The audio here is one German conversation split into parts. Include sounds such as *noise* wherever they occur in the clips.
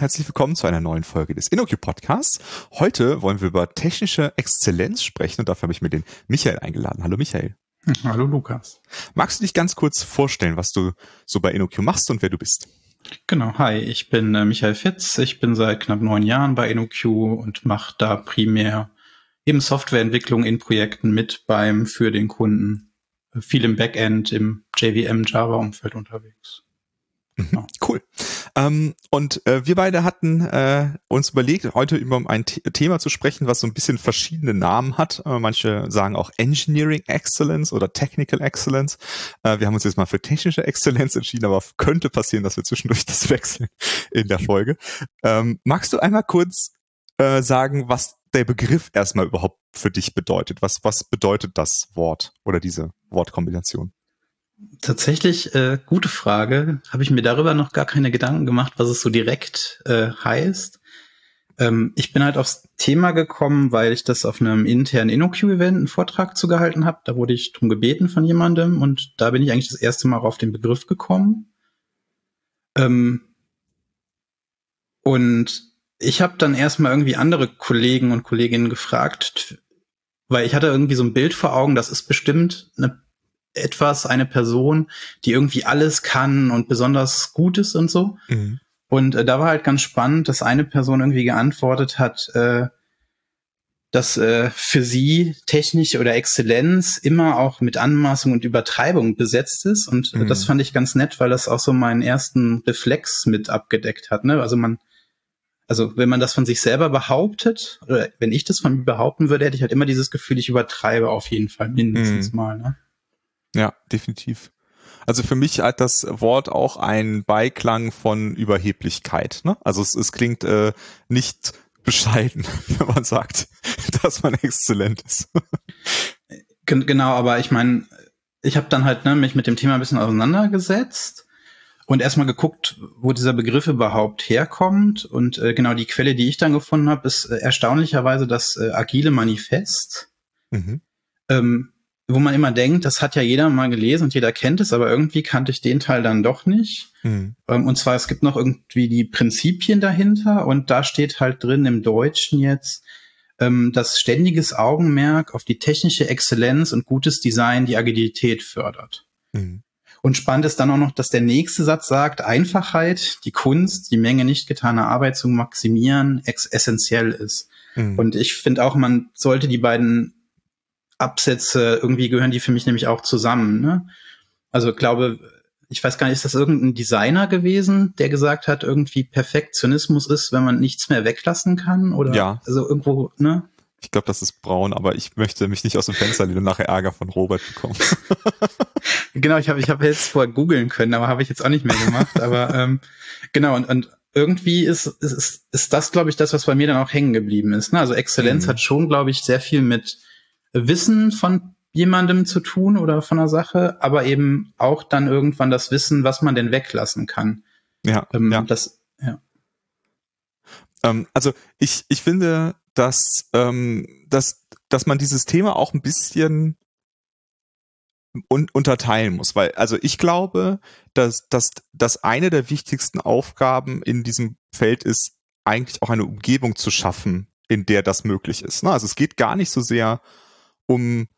Und herzlich willkommen zu einer neuen Folge des InnoQ Podcasts. Heute wollen wir über technische Exzellenz sprechen und dafür habe ich mir den Michael eingeladen. Hallo Michael. *laughs* Hallo Lukas. Magst du dich ganz kurz vorstellen, was du so bei InnoQ machst und wer du bist? Genau, hi, ich bin äh, Michael Fitz. Ich bin seit knapp neun Jahren bei InnoQ und mache da primär eben Softwareentwicklung in Projekten mit beim für den Kunden. Viel im Backend, im JVM Java Umfeld unterwegs. Mhm, cool. Ähm, und äh, wir beide hatten äh, uns überlegt, heute über ein The Thema zu sprechen, was so ein bisschen verschiedene Namen hat. Äh, manche sagen auch Engineering Excellence oder Technical Excellence. Äh, wir haben uns jetzt mal für technische Exzellenz entschieden, aber könnte passieren, dass wir zwischendurch *laughs* das wechseln in der Folge. Ähm, magst du einmal kurz äh, sagen, was der Begriff erstmal überhaupt für dich bedeutet? Was, was bedeutet das Wort oder diese Wortkombination? Tatsächlich, äh, gute Frage. Habe ich mir darüber noch gar keine Gedanken gemacht, was es so direkt äh, heißt. Ähm, ich bin halt aufs Thema gekommen, weil ich das auf einem internen InnoQ-Event einen Vortrag zugehalten habe. Da wurde ich drum gebeten von jemandem und da bin ich eigentlich das erste Mal auf den Begriff gekommen. Ähm, und ich habe dann erstmal irgendwie andere Kollegen und Kolleginnen gefragt, weil ich hatte irgendwie so ein Bild vor Augen, das ist bestimmt eine etwas, eine Person, die irgendwie alles kann und besonders gut ist und so. Mhm. Und äh, da war halt ganz spannend, dass eine Person irgendwie geantwortet hat, äh, dass äh, für sie Technik oder Exzellenz immer auch mit Anmaßung und Übertreibung besetzt ist. Und äh, mhm. das fand ich ganz nett, weil das auch so meinen ersten Reflex mit abgedeckt hat. Ne? Also man, also wenn man das von sich selber behauptet, oder wenn ich das von mir behaupten würde, hätte ich halt immer dieses Gefühl, ich übertreibe auf jeden Fall mindestens mhm. mal. Ne? Ja, definitiv. Also für mich hat das Wort auch einen Beiklang von Überheblichkeit. Ne? Also es, es klingt äh, nicht bescheiden, *laughs* wenn man sagt, *laughs* dass man exzellent ist. *laughs* genau, aber ich meine, ich habe dann halt ne, mich mit dem Thema ein bisschen auseinandergesetzt und erstmal geguckt, wo dieser Begriff überhaupt herkommt. Und äh, genau die Quelle, die ich dann gefunden habe, ist äh, erstaunlicherweise das äh, Agile Manifest. Mhm. Ähm, wo man immer denkt, das hat ja jeder mal gelesen und jeder kennt es, aber irgendwie kannte ich den Teil dann doch nicht. Mhm. Und zwar, es gibt noch irgendwie die Prinzipien dahinter und da steht halt drin im Deutschen jetzt, ähm, dass ständiges Augenmerk auf die technische Exzellenz und gutes Design die Agilität fördert. Mhm. Und spannend ist dann auch noch, dass der nächste Satz sagt, Einfachheit, die Kunst, die Menge nicht getaner Arbeit zu maximieren, essentiell ist. Mhm. Und ich finde auch, man sollte die beiden Absätze, irgendwie gehören die für mich nämlich auch zusammen. Ne? Also glaube, ich weiß gar nicht, ist das irgendein Designer gewesen, der gesagt hat, irgendwie Perfektionismus ist, wenn man nichts mehr weglassen kann? Oder ja. also irgendwo, ne? Ich glaube, das ist braun, aber ich möchte mich nicht aus dem Fenster lehnen und nachher Ärger von Robert bekommen. *laughs* genau, ich habe ich hab jetzt vorher googeln können, aber habe ich jetzt auch nicht mehr gemacht. *laughs* aber ähm, genau, und, und irgendwie ist, ist, ist das, glaube ich, das, was bei mir dann auch hängen geblieben ist. Ne? Also Exzellenz mhm. hat schon, glaube ich, sehr viel mit Wissen von jemandem zu tun oder von einer Sache, aber eben auch dann irgendwann das Wissen, was man denn weglassen kann. Ja, ähm, ja. Das, ja. Ähm, also ich, ich finde, dass, ähm, dass, dass man dieses Thema auch ein bisschen un unterteilen muss, weil also ich glaube, dass, dass, dass eine der wichtigsten Aufgaben in diesem Feld ist, eigentlich auch eine Umgebung zu schaffen, in der das möglich ist. Ne? Also es geht gar nicht so sehr um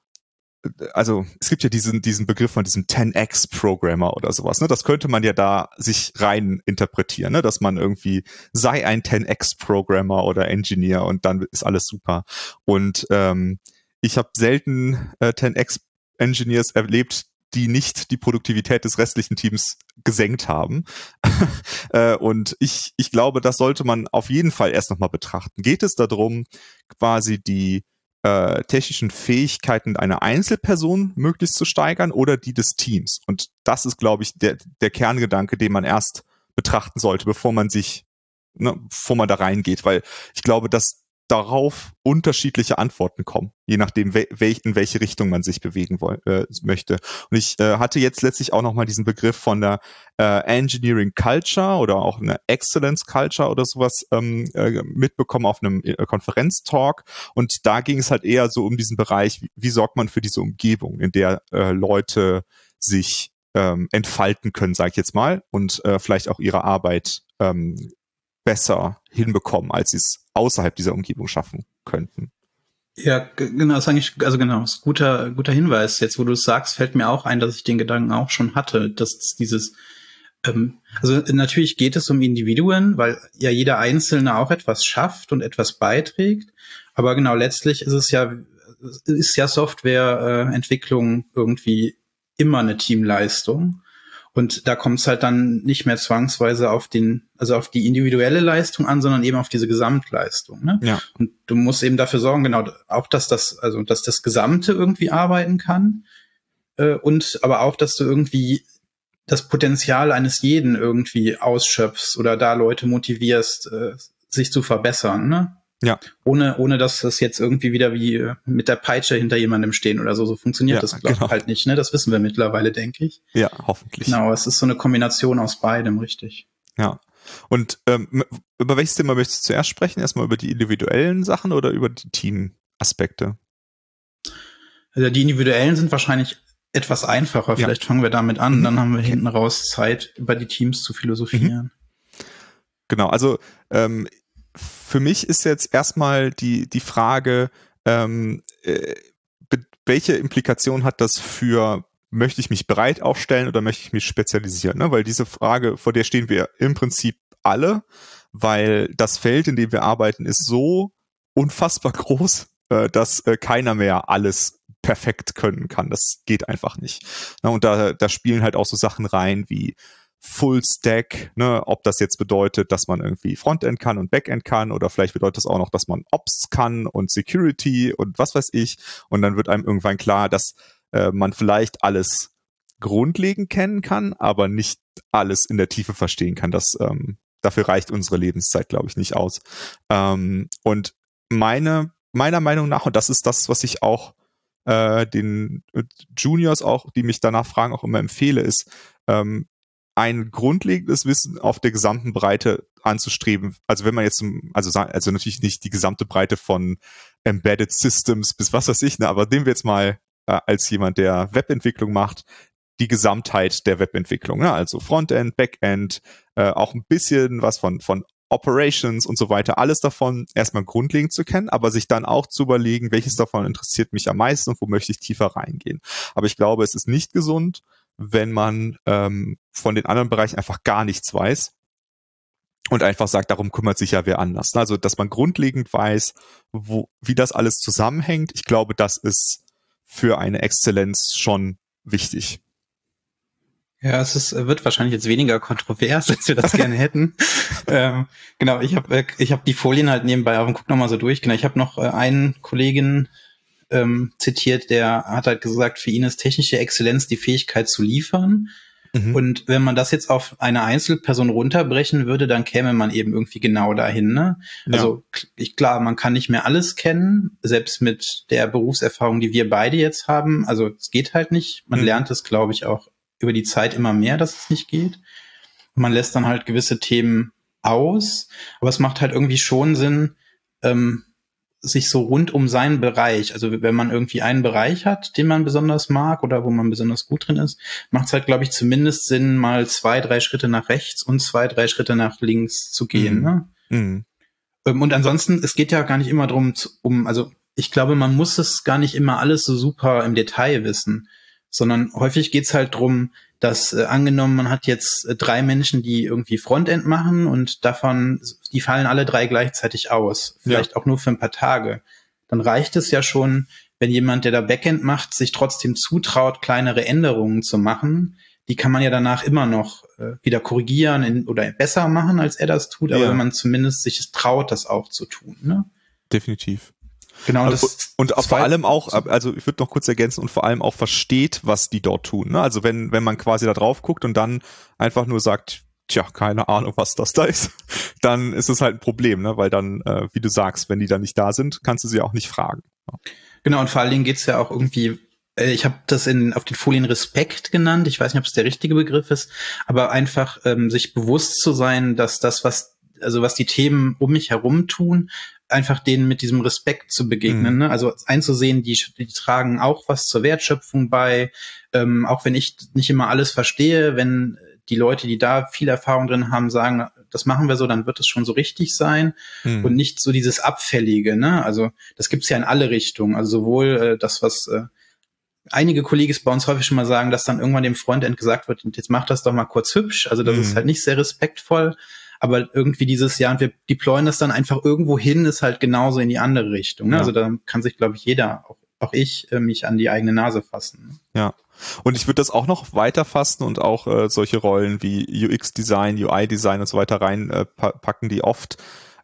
also es gibt ja diesen, diesen Begriff von diesem 10x-Programmer oder sowas, ne? Das könnte man ja da sich rein interpretieren, ne? Dass man irgendwie sei ein 10x-Programmer oder Engineer und dann ist alles super. Und ähm, ich habe selten äh, 10x-Engineers erlebt, die nicht die Produktivität des restlichen Teams gesenkt haben. *laughs* äh, und ich, ich glaube, das sollte man auf jeden Fall erst nochmal betrachten. Geht es darum, quasi die äh, technischen Fähigkeiten einer Einzelperson möglichst zu steigern oder die des Teams. Und das ist, glaube ich, der, der Kerngedanke, den man erst betrachten sollte, bevor man sich, ne, bevor man da reingeht, weil ich glaube, dass darauf unterschiedliche Antworten kommen, je nachdem, wel in welche Richtung man sich bewegen äh, möchte. Und ich äh, hatte jetzt letztlich auch nochmal diesen Begriff von der äh, Engineering Culture oder auch eine Excellence Culture oder sowas ähm, äh, mitbekommen auf einem äh, Konferenztalk. Und da ging es halt eher so um diesen Bereich, wie, wie sorgt man für diese Umgebung, in der äh, Leute sich ähm, entfalten können, sage ich jetzt mal, und vielleicht auch ihre Arbeit ähm, besser hinbekommen, als sie es außerhalb dieser Umgebung schaffen könnten. Ja, genau, das ist eigentlich, also genau, ist guter, guter Hinweis. Jetzt, wo du es sagst, fällt mir auch ein, dass ich den Gedanken auch schon hatte, dass dieses, ähm, also natürlich geht es um Individuen, weil ja jeder Einzelne auch etwas schafft und etwas beiträgt. Aber genau, letztlich ist es ja, ist ja Softwareentwicklung äh, irgendwie immer eine Teamleistung. Und da kommt es halt dann nicht mehr zwangsweise auf den, also auf die individuelle Leistung an, sondern eben auf diese Gesamtleistung. Ne? Ja. Und du musst eben dafür sorgen, genau, auch dass das, also dass das Gesamte irgendwie arbeiten kann. Äh, und aber auch, dass du irgendwie das Potenzial eines jeden irgendwie ausschöpfst oder da Leute motivierst, äh, sich zu verbessern. Ne? Ja. Ohne, ohne dass das jetzt irgendwie wieder wie äh, mit der Peitsche hinter jemandem stehen oder so. So funktioniert ja, das genau. halt nicht, ne? Das wissen wir mittlerweile, denke ich. Ja, hoffentlich. Genau, es ist so eine Kombination aus beidem, richtig. Ja. Und ähm, über welches Thema möchtest du zuerst sprechen? Erstmal über die individuellen Sachen oder über die Teamaspekte? Also die individuellen sind wahrscheinlich etwas einfacher. Ja. Vielleicht fangen wir damit an, mhm. dann haben wir okay. hinten raus Zeit, über die Teams zu philosophieren. Mhm. Genau, also ähm, für mich ist jetzt erstmal die, die Frage, ähm, äh, welche Implikation hat das für, möchte ich mich breit aufstellen oder möchte ich mich spezialisieren? Ne? Weil diese Frage, vor der stehen wir im Prinzip alle, weil das Feld, in dem wir arbeiten, ist so unfassbar *laughs* groß, äh, dass äh, keiner mehr alles perfekt können kann. Das geht einfach nicht. Na, und da, da spielen halt auch so Sachen rein wie Full Stack, ne, ob das jetzt bedeutet, dass man irgendwie Frontend kann und Backend kann oder vielleicht bedeutet das auch noch, dass man Ops kann und Security und was weiß ich und dann wird einem irgendwann klar, dass äh, man vielleicht alles grundlegend kennen kann, aber nicht alles in der Tiefe verstehen kann. Das ähm, dafür reicht unsere Lebenszeit, glaube ich, nicht aus. Ähm, und meine meiner Meinung nach und das ist das, was ich auch äh, den Juniors auch, die mich danach fragen, auch immer empfehle, ist ähm, ein grundlegendes Wissen auf der gesamten Breite anzustreben. Also wenn man jetzt, also, also natürlich nicht die gesamte Breite von Embedded Systems bis was weiß ich, ne, aber nehmen wir jetzt mal äh, als jemand, der Webentwicklung macht, die Gesamtheit der Webentwicklung, ne? also Frontend, Backend, äh, auch ein bisschen was von, von Operations und so weiter, alles davon erstmal grundlegend zu kennen, aber sich dann auch zu überlegen, welches davon interessiert mich am meisten und wo möchte ich tiefer reingehen. Aber ich glaube, es ist nicht gesund, wenn man ähm, von den anderen Bereichen einfach gar nichts weiß und einfach sagt, darum kümmert sich ja wer anders. Also, dass man grundlegend weiß, wo, wie das alles zusammenhängt. Ich glaube, das ist für eine Exzellenz schon wichtig. Ja, es ist, wird wahrscheinlich jetzt weniger kontrovers, als wir das *laughs* gerne hätten. ähm, genau, ich habe äh, ich hab die Folien halt nebenbei auf und guck nochmal so durch. Genau, ich habe noch äh, einen Kollegen ähm, zitiert, der hat halt gesagt, für ihn ist technische Exzellenz die Fähigkeit zu liefern. Mhm. Und wenn man das jetzt auf eine Einzelperson runterbrechen würde, dann käme man eben irgendwie genau dahin. Ne? Ja. Also ich klar, man kann nicht mehr alles kennen, selbst mit der Berufserfahrung, die wir beide jetzt haben. Also es geht halt nicht. Man mhm. lernt es, glaube ich, auch über die Zeit immer mehr, dass es nicht geht. man lässt dann halt gewisse Themen aus, aber es macht halt irgendwie schon Sinn, ähm, sich so rund um seinen Bereich, also wenn man irgendwie einen Bereich hat, den man besonders mag oder wo man besonders gut drin ist, macht es halt, glaube ich, zumindest Sinn, mal zwei, drei Schritte nach rechts und zwei, drei Schritte nach links zu gehen. Mhm. Ne? Mhm. Ähm, und ansonsten, es geht ja gar nicht immer drum, um, also ich glaube, man muss es gar nicht immer alles so super im Detail wissen, sondern häufig geht's halt drum, dass äh, angenommen, man hat jetzt äh, drei Menschen, die irgendwie Frontend machen und davon, die fallen alle drei gleichzeitig aus, vielleicht ja. auch nur für ein paar Tage. Dann reicht es ja schon, wenn jemand, der da Backend macht, sich trotzdem zutraut, kleinere Änderungen zu machen. Die kann man ja danach immer noch äh, wieder korrigieren in, oder besser machen, als er das tut, aber ja. wenn man zumindest sich es traut, das auch zu tun. Ne? Definitiv. Genau. Also, und, vor allem auch, also ich würde noch kurz ergänzen und vor allem auch versteht, was die dort tun. Ne? Also wenn, wenn man quasi da drauf guckt und dann einfach nur sagt, tja, keine Ahnung, was das da ist, *laughs* dann ist es halt ein Problem, ne? weil dann, äh, wie du sagst, wenn die dann nicht da sind, kannst du sie auch nicht fragen. Genau, und vor allen Dingen geht's ja auch irgendwie äh, ich habe das in, auf den Folien Respekt genannt. Ich weiß nicht, ob es der richtige Begriff ist, aber einfach ähm, sich bewusst zu sein, dass das, was also was die Themen um mich herum tun, einfach denen mit diesem Respekt zu begegnen. Mhm. Ne? Also einzusehen, die, die tragen auch was zur Wertschöpfung bei, ähm, auch wenn ich nicht immer alles verstehe, wenn die Leute, die da viel Erfahrung drin haben, sagen, das machen wir so, dann wird es schon so richtig sein mhm. und nicht so dieses Abfällige, ne? Also das gibt's ja in alle Richtungen. Also sowohl äh, das, was äh, einige Kollegen bei uns häufig schon mal sagen, dass dann irgendwann dem Frontend gesagt wird, jetzt mach das doch mal kurz hübsch. Also das mhm. ist halt nicht sehr respektvoll. Aber irgendwie dieses Jahr und wir deployen das dann einfach irgendwo hin, ist halt genauso in die andere Richtung. Ne? Ja. Also da kann sich, glaube ich, jeder, auch, auch ich, äh, mich an die eigene Nase fassen. Ne? Ja. Und ich würde das auch noch weiter fassen und auch äh, solche Rollen wie UX-Design, UI-Design und so weiter reinpacken, äh, die oft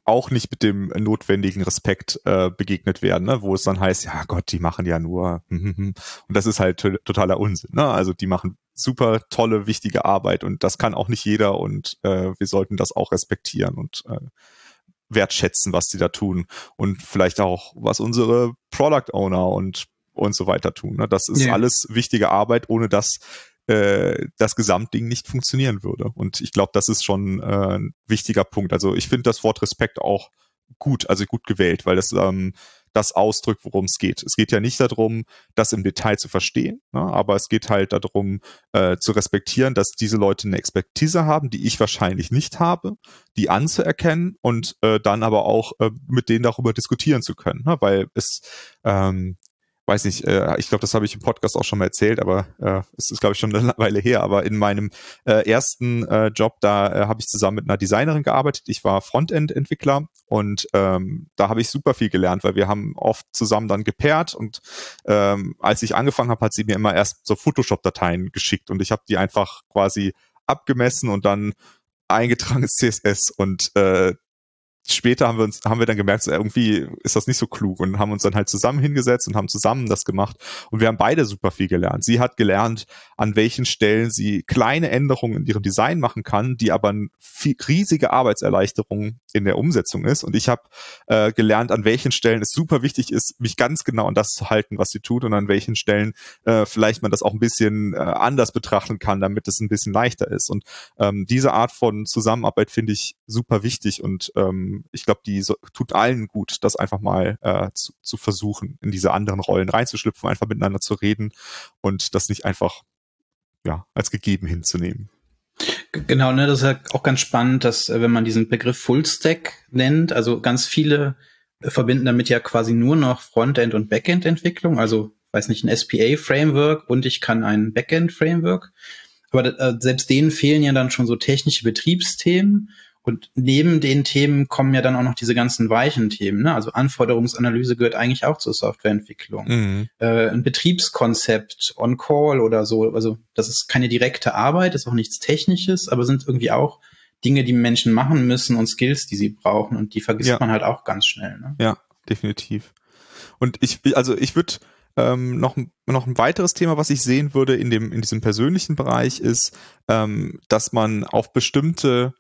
auch nicht mit dem notwendigen Respekt äh, begegnet werden, ne? wo es dann heißt, ja Gott, die machen ja nur *laughs* und das ist halt totaler Unsinn. Ne? Also die machen super tolle, wichtige Arbeit und das kann auch nicht jeder und äh, wir sollten das auch respektieren und äh, wertschätzen, was sie da tun und vielleicht auch, was unsere Product Owner und und so weiter tun. Ne? Das ist ja. alles wichtige Arbeit, ohne dass äh, das Gesamtding nicht funktionieren würde. Und ich glaube, das ist schon äh, ein wichtiger Punkt. Also ich finde das Wort Respekt auch gut, also gut gewählt, weil das ähm, das ausdrückt, worum es geht. Es geht ja nicht darum, das im Detail zu verstehen, ne, aber es geht halt darum, äh, zu respektieren, dass diese Leute eine Expertise haben, die ich wahrscheinlich nicht habe, die anzuerkennen und äh, dann aber auch äh, mit denen darüber diskutieren zu können, ne, weil es ähm, weiß nicht, äh, ich glaube, das habe ich im Podcast auch schon mal erzählt, aber äh, es ist, glaube ich, schon *laughs* eine Weile her. Aber in meinem äh, ersten äh, Job, da äh, habe ich zusammen mit einer Designerin gearbeitet. Ich war Frontend-Entwickler und ähm, da habe ich super viel gelernt, weil wir haben oft zusammen dann gepaart und ähm, als ich angefangen habe, hat sie mir immer erst so Photoshop-Dateien geschickt und ich habe die einfach quasi abgemessen und dann eingetragenes CSS und äh, später haben wir uns, haben wir dann gemerkt, so irgendwie ist das nicht so klug und haben uns dann halt zusammen hingesetzt und haben zusammen das gemacht. Und wir haben beide super viel gelernt. Sie hat gelernt, an welchen Stellen sie kleine Änderungen in ihrem Design machen kann, die aber eine riesige Arbeitserleichterung in der Umsetzung ist. Und ich habe äh, gelernt, an welchen Stellen es super wichtig ist, mich ganz genau an das zu halten, was sie tut und an welchen Stellen äh, vielleicht man das auch ein bisschen äh, anders betrachten kann, damit es ein bisschen leichter ist. Und ähm, diese Art von Zusammenarbeit finde ich super wichtig und ähm, ich glaube, die so, tut allen gut, das einfach mal äh, zu, zu versuchen, in diese anderen Rollen reinzuschlüpfen, einfach miteinander zu reden und das nicht einfach ja als gegeben hinzunehmen. Genau, ne, das ist ja auch ganz spannend, dass äh, wenn man diesen Begriff Fullstack nennt, also ganz viele verbinden damit ja quasi nur noch Frontend und Backend Entwicklung, also weiß nicht ein SPA Framework und ich kann ein Backend Framework, aber äh, selbst denen fehlen ja dann schon so technische Betriebsthemen und neben den Themen kommen ja dann auch noch diese ganzen weichen Themen. Ne? Also Anforderungsanalyse gehört eigentlich auch zur Softwareentwicklung. Mhm. Äh, ein Betriebskonzept, On-Call oder so. Also das ist keine direkte Arbeit, ist auch nichts Technisches, aber sind irgendwie auch Dinge, die Menschen machen müssen und Skills, die sie brauchen. Und die vergisst ja. man halt auch ganz schnell. Ne? Ja, definitiv. Und ich, also ich würde ähm, noch, noch ein weiteres Thema, was ich sehen würde in dem in diesem persönlichen Bereich, ist, ähm, dass man auf bestimmte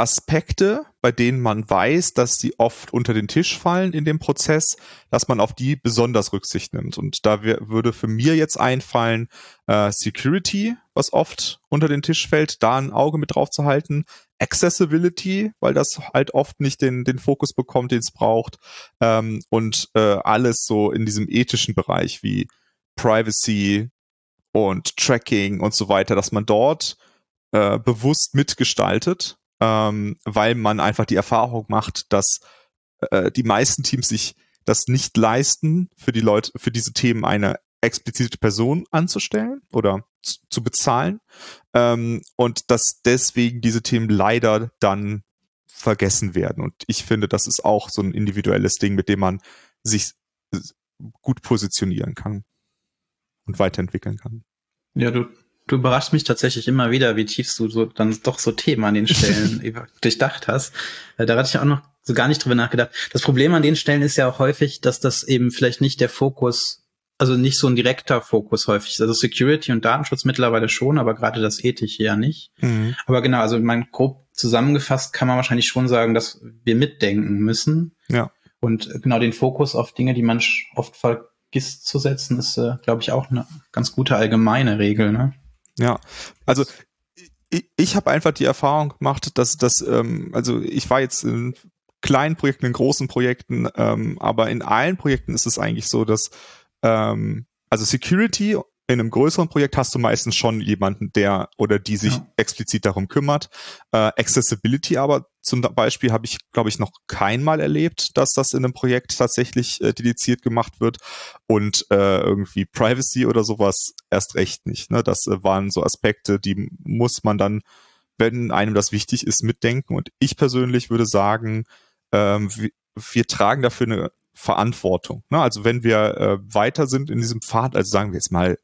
Aspekte, bei denen man weiß, dass die oft unter den Tisch fallen in dem Prozess, dass man auf die besonders Rücksicht nimmt. Und da würde für mir jetzt einfallen äh, Security, was oft unter den Tisch fällt, da ein Auge mit drauf zu halten. Accessibility, weil das halt oft nicht den, den Fokus bekommt, den es braucht. Ähm, und äh, alles so in diesem ethischen Bereich wie Privacy und Tracking und so weiter, dass man dort äh, bewusst mitgestaltet ähm, weil man einfach die Erfahrung macht, dass äh, die meisten Teams sich das nicht leisten, für die Leute, für diese Themen eine explizite Person anzustellen oder zu, zu bezahlen ähm, und dass deswegen diese Themen leider dann vergessen werden. Und ich finde, das ist auch so ein individuelles Ding, mit dem man sich gut positionieren kann und weiterentwickeln kann. Ja, du Du überraschst mich tatsächlich immer wieder, wie tief du so dann doch so Themen an den Stellen *laughs* durchdacht hast. Äh, da hatte ich auch noch so gar nicht drüber nachgedacht. Das Problem an den Stellen ist ja auch häufig, dass das eben vielleicht nicht der Fokus, also nicht so ein direkter Fokus häufig ist. Also Security und Datenschutz mittlerweile schon, aber gerade das Ethische ja nicht. Mhm. Aber genau, also mein grob zusammengefasst kann man wahrscheinlich schon sagen, dass wir mitdenken müssen. Ja. Und genau den Fokus auf Dinge, die man oft vergisst zu setzen, ist, äh, glaube ich, auch eine ganz gute allgemeine Regel. Ne? Ja, also ich, ich habe einfach die Erfahrung gemacht, dass das, ähm, also ich war jetzt in kleinen Projekten, in großen Projekten, ähm, aber in allen Projekten ist es eigentlich so, dass ähm, also Security in einem größeren Projekt hast du meistens schon jemanden, der oder die sich ja. explizit darum kümmert. Äh, Accessibility aber zum Beispiel habe ich, glaube ich, noch keinmal erlebt, dass das in einem Projekt tatsächlich äh, dediziert gemacht wird und äh, irgendwie Privacy oder sowas erst recht nicht. Ne? Das äh, waren so Aspekte, die muss man dann, wenn einem das wichtig ist, mitdenken. Und ich persönlich würde sagen, ähm, wir, wir tragen dafür eine Verantwortung. Ne? Also wenn wir äh, weiter sind in diesem Pfad, also sagen wir jetzt mal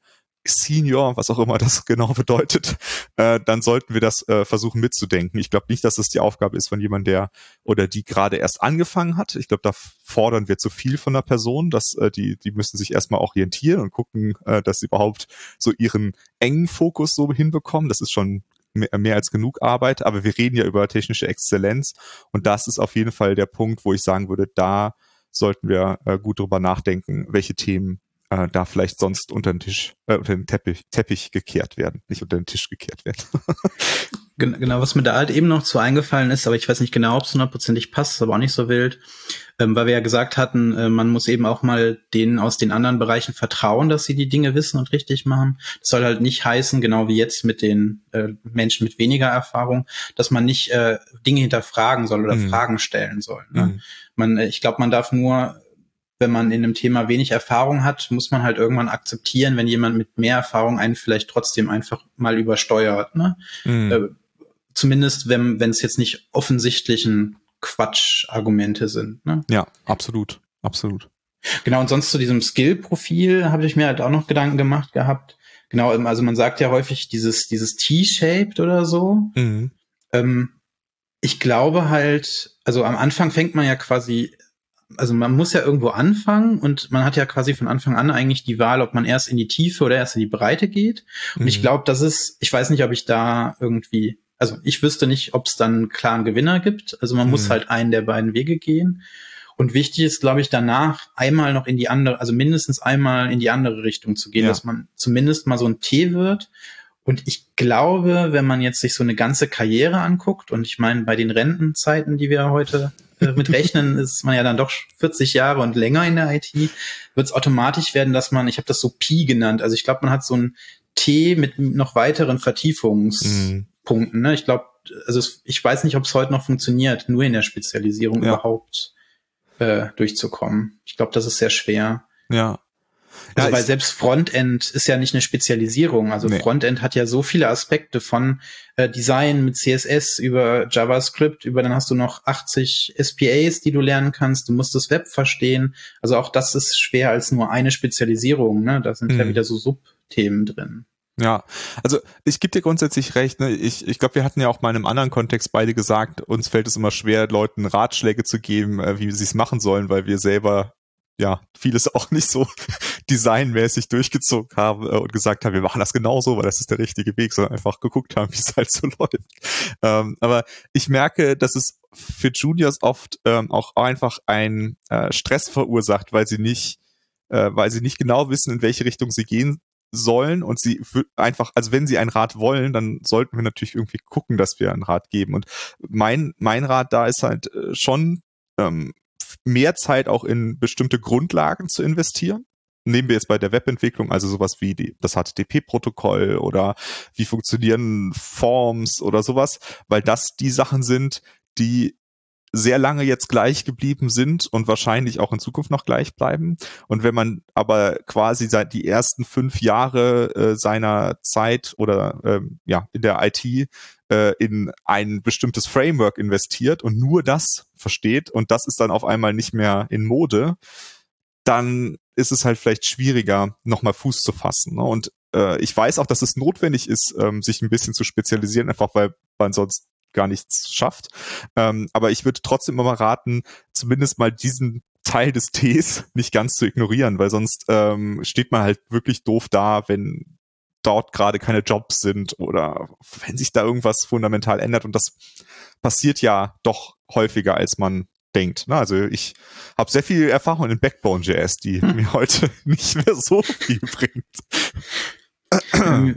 Senior, was auch immer das *laughs* genau bedeutet, äh, dann sollten wir das äh, versuchen mitzudenken. Ich glaube nicht, dass das die Aufgabe ist von jemandem, der oder die gerade erst angefangen hat. Ich glaube, da fordern wir zu viel von der Person, dass äh, die die müssen sich erstmal orientieren und gucken, äh, dass sie überhaupt so ihren engen Fokus so hinbekommen. Das ist schon mehr, mehr als genug Arbeit, aber wir reden ja über technische Exzellenz und das ist auf jeden Fall der Punkt, wo ich sagen würde, da sollten wir äh, gut drüber nachdenken, welche Themen äh, da vielleicht sonst unter den Tisch, äh, unter den Teppich, Teppich gekehrt werden, nicht unter den Tisch gekehrt werden. *laughs* genau, was mir da halt eben noch zu eingefallen ist, aber ich weiß nicht genau, ob es hundertprozentig passt, ist aber auch nicht so wild, ähm, weil wir ja gesagt hatten, äh, man muss eben auch mal denen aus den anderen Bereichen vertrauen, dass sie die Dinge wissen und richtig machen. Das soll halt nicht heißen, genau wie jetzt mit den äh, Menschen mit weniger Erfahrung, dass man nicht äh, Dinge hinterfragen soll oder mhm. Fragen stellen soll. Ne? Mhm. Man, äh, ich glaube, man darf nur wenn man in einem Thema wenig Erfahrung hat, muss man halt irgendwann akzeptieren, wenn jemand mit mehr Erfahrung einen vielleicht trotzdem einfach mal übersteuert. Ne? Mhm. Äh, zumindest, wenn wenn es jetzt nicht offensichtlichen Quatschargumente sind. Ne? Ja, absolut, absolut. Genau, und sonst zu diesem Skill-Profil habe ich mir halt auch noch Gedanken gemacht gehabt. Genau, ähm, also man sagt ja häufig dieses, dieses T-shaped oder so. Mhm. Ähm, ich glaube halt, also am Anfang fängt man ja quasi also man muss ja irgendwo anfangen und man hat ja quasi von Anfang an eigentlich die Wahl, ob man erst in die Tiefe oder erst in die Breite geht. Und mhm. ich glaube, das ist, ich weiß nicht, ob ich da irgendwie, also ich wüsste nicht, ob es dann einen klaren Gewinner gibt. Also man mhm. muss halt einen der beiden Wege gehen. Und wichtig ist, glaube ich, danach einmal noch in die andere, also mindestens einmal in die andere Richtung zu gehen, ja. dass man zumindest mal so ein T wird. Und ich glaube, wenn man jetzt sich so eine ganze Karriere anguckt, und ich meine, bei den Rentenzeiten, die wir heute äh, mit rechnen, ist man ja dann doch 40 Jahre und länger in der IT, wird es automatisch werden, dass man, ich habe das so Pi genannt, also ich glaube, man hat so ein T mit noch weiteren Vertiefungspunkten. Mhm. Ne? Ich glaube, also ich weiß nicht, ob es heute noch funktioniert, nur in der Spezialisierung ja. überhaupt äh, durchzukommen. Ich glaube, das ist sehr schwer. Ja. Also, ja, weil selbst Frontend ist ja nicht eine Spezialisierung. Also nee. Frontend hat ja so viele Aspekte von äh, Design mit CSS über JavaScript, über dann hast du noch 80 SPAs, die du lernen kannst. Du musst das Web verstehen. Also auch das ist schwer als nur eine Spezialisierung. Ne? Da sind mhm. ja wieder so Subthemen drin. Ja, also ich gebe dir grundsätzlich recht. Ne? Ich, ich glaube, wir hatten ja auch mal in einem anderen Kontext beide gesagt, uns fällt es immer schwer, Leuten Ratschläge zu geben, äh, wie sie es machen sollen, weil wir selber ja, vieles *laughs* auch nicht so designmäßig durchgezogen haben äh, und gesagt haben, wir machen das genauso, weil das ist der richtige Weg, sondern einfach geguckt haben, *laughs* wie es halt so läuft. Ähm, aber ich merke, dass es für Juniors oft ähm, auch einfach ein äh, Stress verursacht, weil sie nicht, äh, weil sie nicht genau wissen, in welche Richtung sie gehen sollen und sie einfach, also wenn sie ein Rat wollen, dann sollten wir natürlich irgendwie gucken, dass wir ein Rat geben. Und mein, mein Rat da ist halt äh, schon, ähm, mehr Zeit auch in bestimmte Grundlagen zu investieren. Nehmen wir jetzt bei der Webentwicklung also sowas wie die, das HTTP-Protokoll oder wie funktionieren Forms oder sowas, weil das die Sachen sind, die sehr lange jetzt gleich geblieben sind und wahrscheinlich auch in Zukunft noch gleich bleiben. Und wenn man aber quasi seit die ersten fünf Jahre äh, seiner Zeit oder ähm, ja in der IT äh, in ein bestimmtes Framework investiert und nur das versteht und das ist dann auf einmal nicht mehr in Mode, dann ist es halt vielleicht schwieriger, nochmal Fuß zu fassen. Ne? Und äh, ich weiß auch, dass es notwendig ist, ähm, sich ein bisschen zu spezialisieren, einfach weil man sonst gar nichts schafft. Ähm, aber ich würde trotzdem immer raten, zumindest mal diesen Teil des Ts *laughs* nicht ganz zu ignorieren, weil sonst ähm, steht man halt wirklich doof da, wenn dort gerade keine Jobs sind oder wenn sich da irgendwas fundamental ändert und das passiert ja doch häufiger, als man denkt. Ne? Also ich habe sehr viel Erfahrung in Backbone.js, die hm. mir heute *laughs* nicht mehr so viel bringt.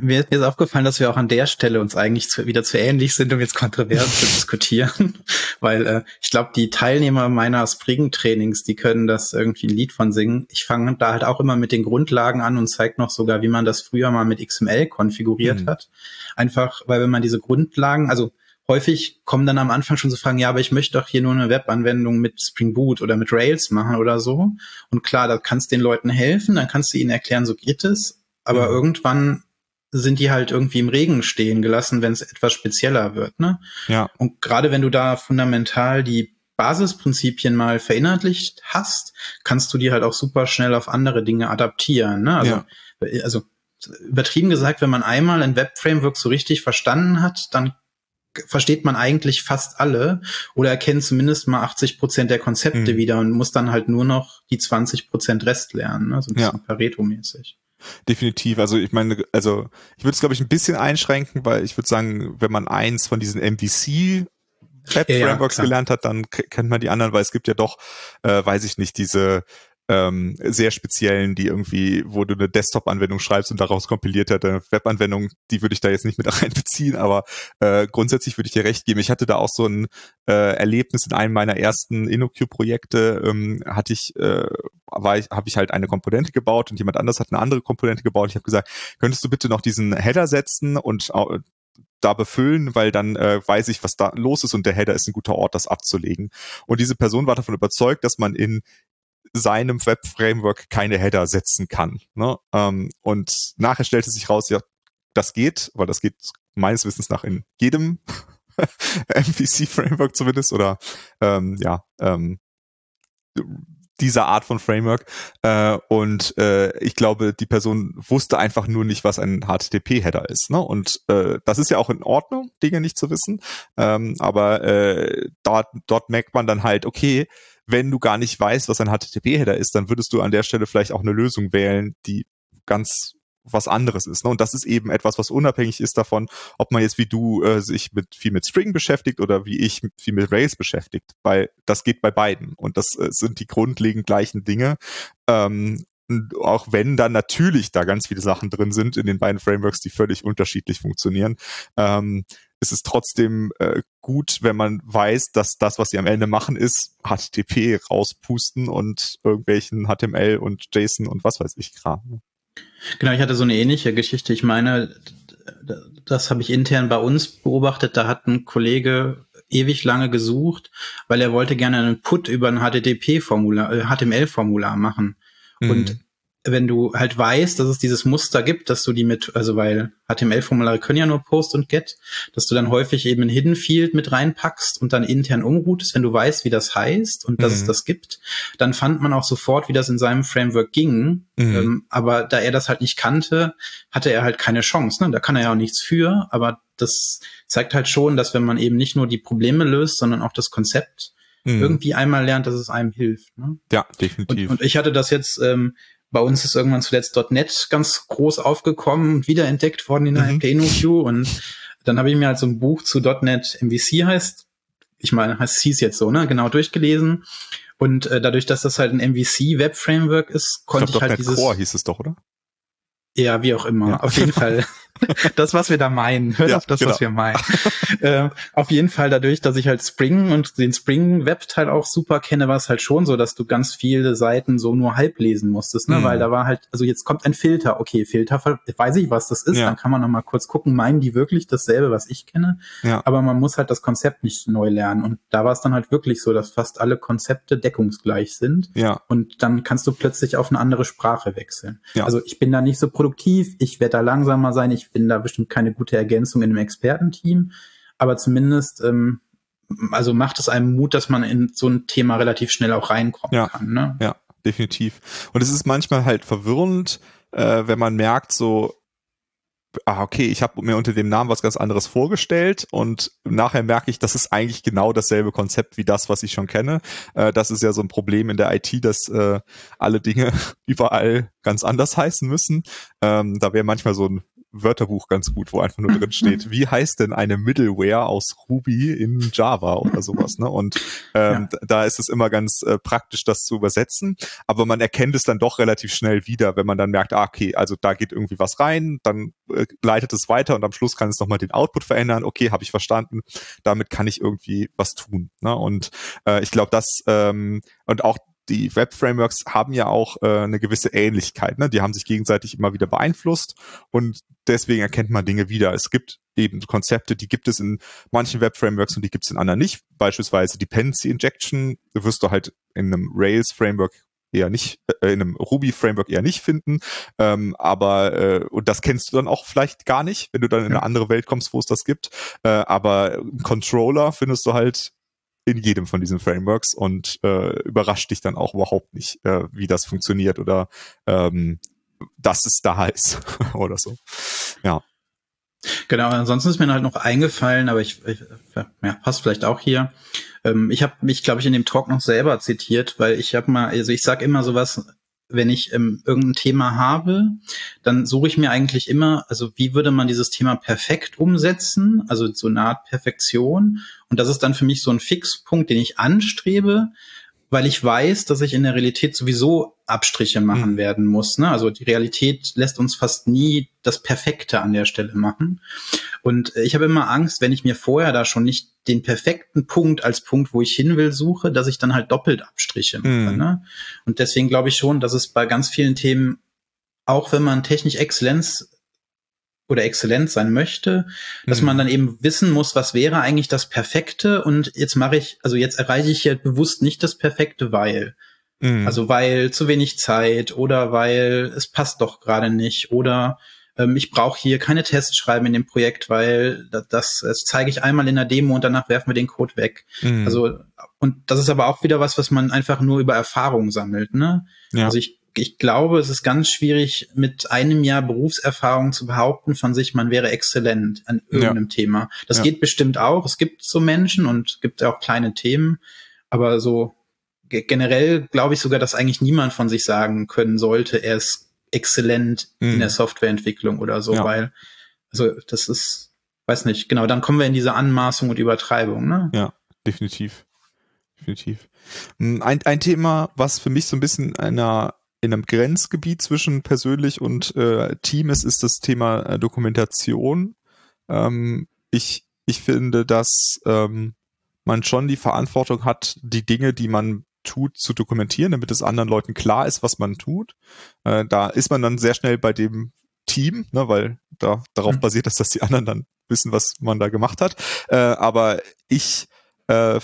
Mir ist aufgefallen, dass wir auch an der Stelle uns eigentlich zu, wieder zu ähnlich sind, um jetzt kontrovers zu diskutieren, *laughs* weil äh, ich glaube, die Teilnehmer meiner Spring-Trainings, die können das irgendwie ein Lied von singen. Ich fange da halt auch immer mit den Grundlagen an und zeige noch sogar, wie man das früher mal mit XML konfiguriert mhm. hat. Einfach, weil wenn man diese Grundlagen, also häufig kommen dann am Anfang schon so Fragen, ja, aber ich möchte doch hier nur eine Webanwendung mit Spring Boot oder mit Rails machen oder so. Und klar, da kannst du den Leuten helfen, dann kannst du ihnen erklären, so geht es aber mhm. irgendwann sind die halt irgendwie im Regen stehen gelassen, wenn es etwas spezieller wird. Ne? Ja. Und gerade wenn du da fundamental die Basisprinzipien mal verinnerlicht hast, kannst du die halt auch super schnell auf andere Dinge adaptieren. Ne? Also, ja. also übertrieben gesagt, wenn man einmal ein Web-Framework so richtig verstanden hat, dann versteht man eigentlich fast alle oder erkennt zumindest mal 80 Prozent der Konzepte mhm. wieder und muss dann halt nur noch die 20 Prozent Rest lernen, ne? so ein bisschen ja. Pareto-mäßig. Definitiv. Also ich meine, also ich würde es glaube ich ein bisschen einschränken, weil ich würde sagen, wenn man eins von diesen MVC Web Frameworks ja, gelernt hat, dann kennt man die anderen, weil es gibt ja doch, äh, weiß ich nicht, diese ähm, sehr speziellen, die irgendwie, wo du eine Desktop-Anwendung schreibst und daraus kompiliert hat, eine Webanwendung, die würde ich da jetzt nicht mit *laughs* reinbeziehen, aber äh, grundsätzlich würde ich dir recht geben. Ich hatte da auch so ein äh, Erlebnis in einem meiner ersten InnoQ-Projekte, ähm, hatte ich, äh, war ich, habe ich halt eine Komponente gebaut und jemand anders hat eine andere Komponente gebaut. Ich habe gesagt, könntest du bitte noch diesen Header setzen und da befüllen, weil dann äh, weiß ich, was da los ist und der Header ist ein guter Ort, das abzulegen. Und diese Person war davon überzeugt, dass man in seinem Web-Framework keine Header setzen kann. Ne? Ähm, und nachher stellte sich raus, ja, das geht, weil das geht meines Wissens nach in jedem *laughs* MVC-Framework zumindest oder ähm, ja, ähm, dieser Art von Framework. Äh, und äh, ich glaube, die Person wusste einfach nur nicht, was ein HTTP-Header ist. Ne? Und äh, das ist ja auch in Ordnung, Dinge nicht zu wissen. Ähm, aber äh, dort, dort merkt man dann halt, okay, wenn du gar nicht weißt, was ein HTTP-Header ist, dann würdest du an der Stelle vielleicht auch eine Lösung wählen, die ganz was anderes ist. Ne? Und das ist eben etwas, was unabhängig ist davon, ob man jetzt wie du äh, sich mit viel mit String beschäftigt oder wie ich viel mit Rails beschäftigt. Weil das geht bei beiden und das äh, sind die grundlegend gleichen Dinge. Ähm, auch wenn dann natürlich da ganz viele Sachen drin sind in den beiden Frameworks, die völlig unterschiedlich funktionieren. Ähm, ist es trotzdem äh, gut, wenn man weiß, dass das, was sie am Ende machen, ist HTTP rauspusten und irgendwelchen HTML und JSON und was weiß ich Kram. Genau, ich hatte so eine ähnliche Geschichte. Ich meine, das habe ich intern bei uns beobachtet. Da hat ein Kollege ewig lange gesucht, weil er wollte gerne einen Put über ein HTTP-Formular, äh, HTML-Formular machen. Mhm. Und wenn du halt weißt, dass es dieses Muster gibt, dass du die mit, also weil HTML-Formulare können ja nur Post und Get, dass du dann häufig eben ein Hidden Field mit reinpackst und dann intern umroutest, wenn du weißt, wie das heißt und dass mhm. es das gibt, dann fand man auch sofort, wie das in seinem Framework ging. Mhm. Ähm, aber da er das halt nicht kannte, hatte er halt keine Chance. Ne? Da kann er ja auch nichts für, aber das zeigt halt schon, dass wenn man eben nicht nur die Probleme löst, sondern auch das Konzept mhm. irgendwie einmal lernt, dass es einem hilft. Ne? Ja, definitiv. Und, und ich hatte das jetzt ähm, bei uns ist irgendwann zuletzt .NET ganz groß aufgekommen und wiederentdeckt worden in der mhm. PNOQ und dann habe ich mir halt so ein Buch zu .NET MVC heißt, ich meine, heißt hieß jetzt so, ne, genau durchgelesen und äh, dadurch, dass das halt ein MVC Web Framework ist, konnte ich, glaub, ich halt dieses Core hieß es doch, oder? Ja, wie auch immer. Ja. Auf jeden *laughs* Fall. *laughs* das, was wir da meinen. Hört ja, auf das, genau. was wir meinen. *laughs* äh, auf jeden Fall dadurch, dass ich halt Spring und den Spring-Web-Teil auch super kenne, war es halt schon so, dass du ganz viele Seiten so nur halb lesen musstest, ne? Mhm. Weil da war halt, also jetzt kommt ein Filter. Okay, Filter, weiß ich, was das ist. Ja. Dann kann man noch mal kurz gucken, meinen die wirklich dasselbe, was ich kenne? Ja. Aber man muss halt das Konzept nicht neu lernen. Und da war es dann halt wirklich so, dass fast alle Konzepte deckungsgleich sind. Ja. Und dann kannst du plötzlich auf eine andere Sprache wechseln. Ja. Also ich bin da nicht so produktiv, ich werde da langsamer sein, ich bin da bestimmt keine gute Ergänzung in einem Expertenteam, aber zumindest ähm, also macht es einem Mut, dass man in so ein Thema relativ schnell auch reinkommen ja, kann. Ne? Ja, definitiv. Und es ist manchmal halt verwirrend, äh, wenn man merkt, so ah, okay, ich habe mir unter dem Namen was ganz anderes vorgestellt und nachher merke ich, das ist eigentlich genau dasselbe Konzept wie das, was ich schon kenne. Äh, das ist ja so ein Problem in der IT, dass äh, alle Dinge *laughs* überall ganz anders heißen müssen. Ähm, da wäre manchmal so ein Wörterbuch ganz gut, wo einfach nur drin steht, *laughs* wie heißt denn eine Middleware aus Ruby in Java oder sowas. Ne? Und ähm, ja. da ist es immer ganz äh, praktisch, das zu übersetzen. Aber man erkennt es dann doch relativ schnell wieder, wenn man dann merkt, ah, okay, also da geht irgendwie was rein, dann äh, leitet es weiter und am Schluss kann es nochmal den Output verändern. Okay, habe ich verstanden. Damit kann ich irgendwie was tun. Ne? Und äh, ich glaube, das ähm, und auch die Web-Frameworks haben ja auch äh, eine gewisse Ähnlichkeit. Ne? Die haben sich gegenseitig immer wieder beeinflusst und deswegen erkennt man Dinge wieder. Es gibt eben Konzepte, die gibt es in manchen Web-Frameworks und die gibt es in anderen nicht. Beispielsweise Dependency Injection wirst du halt in einem Rails-Framework eher nicht, äh, in einem Ruby-Framework eher nicht finden. Ähm, aber, äh, und das kennst du dann auch vielleicht gar nicht, wenn du dann in eine andere Welt kommst, wo es das gibt. Äh, aber Controller findest du halt in jedem von diesen Frameworks und äh, überrascht dich dann auch überhaupt nicht, äh, wie das funktioniert oder ähm, dass es da ist *laughs* oder so. Ja. Genau, ansonsten ist mir halt noch eingefallen, aber ich, ich ja, passt vielleicht auch hier. Ähm, ich habe mich, glaube ich, in dem Talk noch selber zitiert, weil ich habe mal, also ich sage immer sowas, wenn ich ähm, irgendein Thema habe, dann suche ich mir eigentlich immer, also wie würde man dieses Thema perfekt umsetzen, also so eine Art Perfektion. Und das ist dann für mich so ein Fixpunkt, den ich anstrebe, weil ich weiß, dass ich in der Realität sowieso Abstriche machen mhm. werden muss. Ne? Also die Realität lässt uns fast nie das Perfekte an der Stelle machen. Und ich habe immer Angst, wenn ich mir vorher da schon nicht den perfekten Punkt als Punkt, wo ich hin will, suche, dass ich dann halt doppelt Abstriche mache. Mhm. Ne? Und deswegen glaube ich schon, dass es bei ganz vielen Themen, auch wenn man technisch Exzellenz oder exzellent sein möchte, dass mhm. man dann eben wissen muss, was wäre eigentlich das Perfekte und jetzt mache ich, also jetzt erreiche ich ja bewusst nicht das Perfekte, weil. Mhm. Also weil zu wenig Zeit oder weil es passt doch gerade nicht oder ähm, ich brauche hier keine Tests schreiben in dem Projekt, weil das, das, das zeige ich einmal in der Demo und danach werfen wir den Code weg. Mhm. Also und das ist aber auch wieder was, was man einfach nur über Erfahrung sammelt. Ne? Ja. Also ich ich glaube, es ist ganz schwierig, mit einem Jahr Berufserfahrung zu behaupten von sich, man wäre exzellent an irgendeinem ja. Thema. Das ja. geht bestimmt auch. Es gibt so Menschen und gibt auch kleine Themen. Aber so generell glaube ich sogar, dass eigentlich niemand von sich sagen können sollte, er ist exzellent mhm. in der Softwareentwicklung oder so, ja. weil, also das ist, weiß nicht, genau, dann kommen wir in diese Anmaßung und Übertreibung, ne? Ja, definitiv. Definitiv. Ein, ein Thema, was für mich so ein bisschen einer in einem Grenzgebiet zwischen persönlich und äh, Team ist, ist das Thema äh, Dokumentation. Ähm, ich, ich finde, dass ähm, man schon die Verantwortung hat, die Dinge, die man tut, zu dokumentieren, damit es anderen Leuten klar ist, was man tut. Äh, da ist man dann sehr schnell bei dem Team, ne, weil da darauf mhm. basiert dass die anderen dann wissen, was man da gemacht hat. Äh, aber ich äh,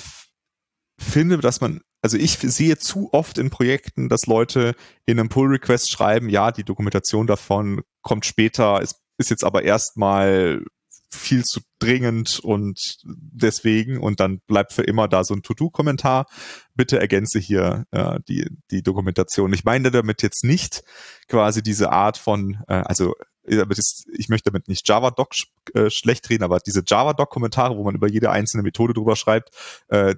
finde, dass man also ich sehe zu oft in Projekten, dass Leute in einem Pull-Request schreiben, ja, die Dokumentation davon kommt später, ist, ist jetzt aber erstmal viel zu dringend und deswegen und dann bleibt für immer da so ein To-Do-Kommentar. Bitte ergänze hier äh, die, die Dokumentation. Ich meine damit jetzt nicht quasi diese Art von, äh, also ich möchte damit nicht Java-Doc äh, schlecht reden, aber diese Java-Doc-Kommentare, wo man über jede einzelne Methode drüber schreibt, äh,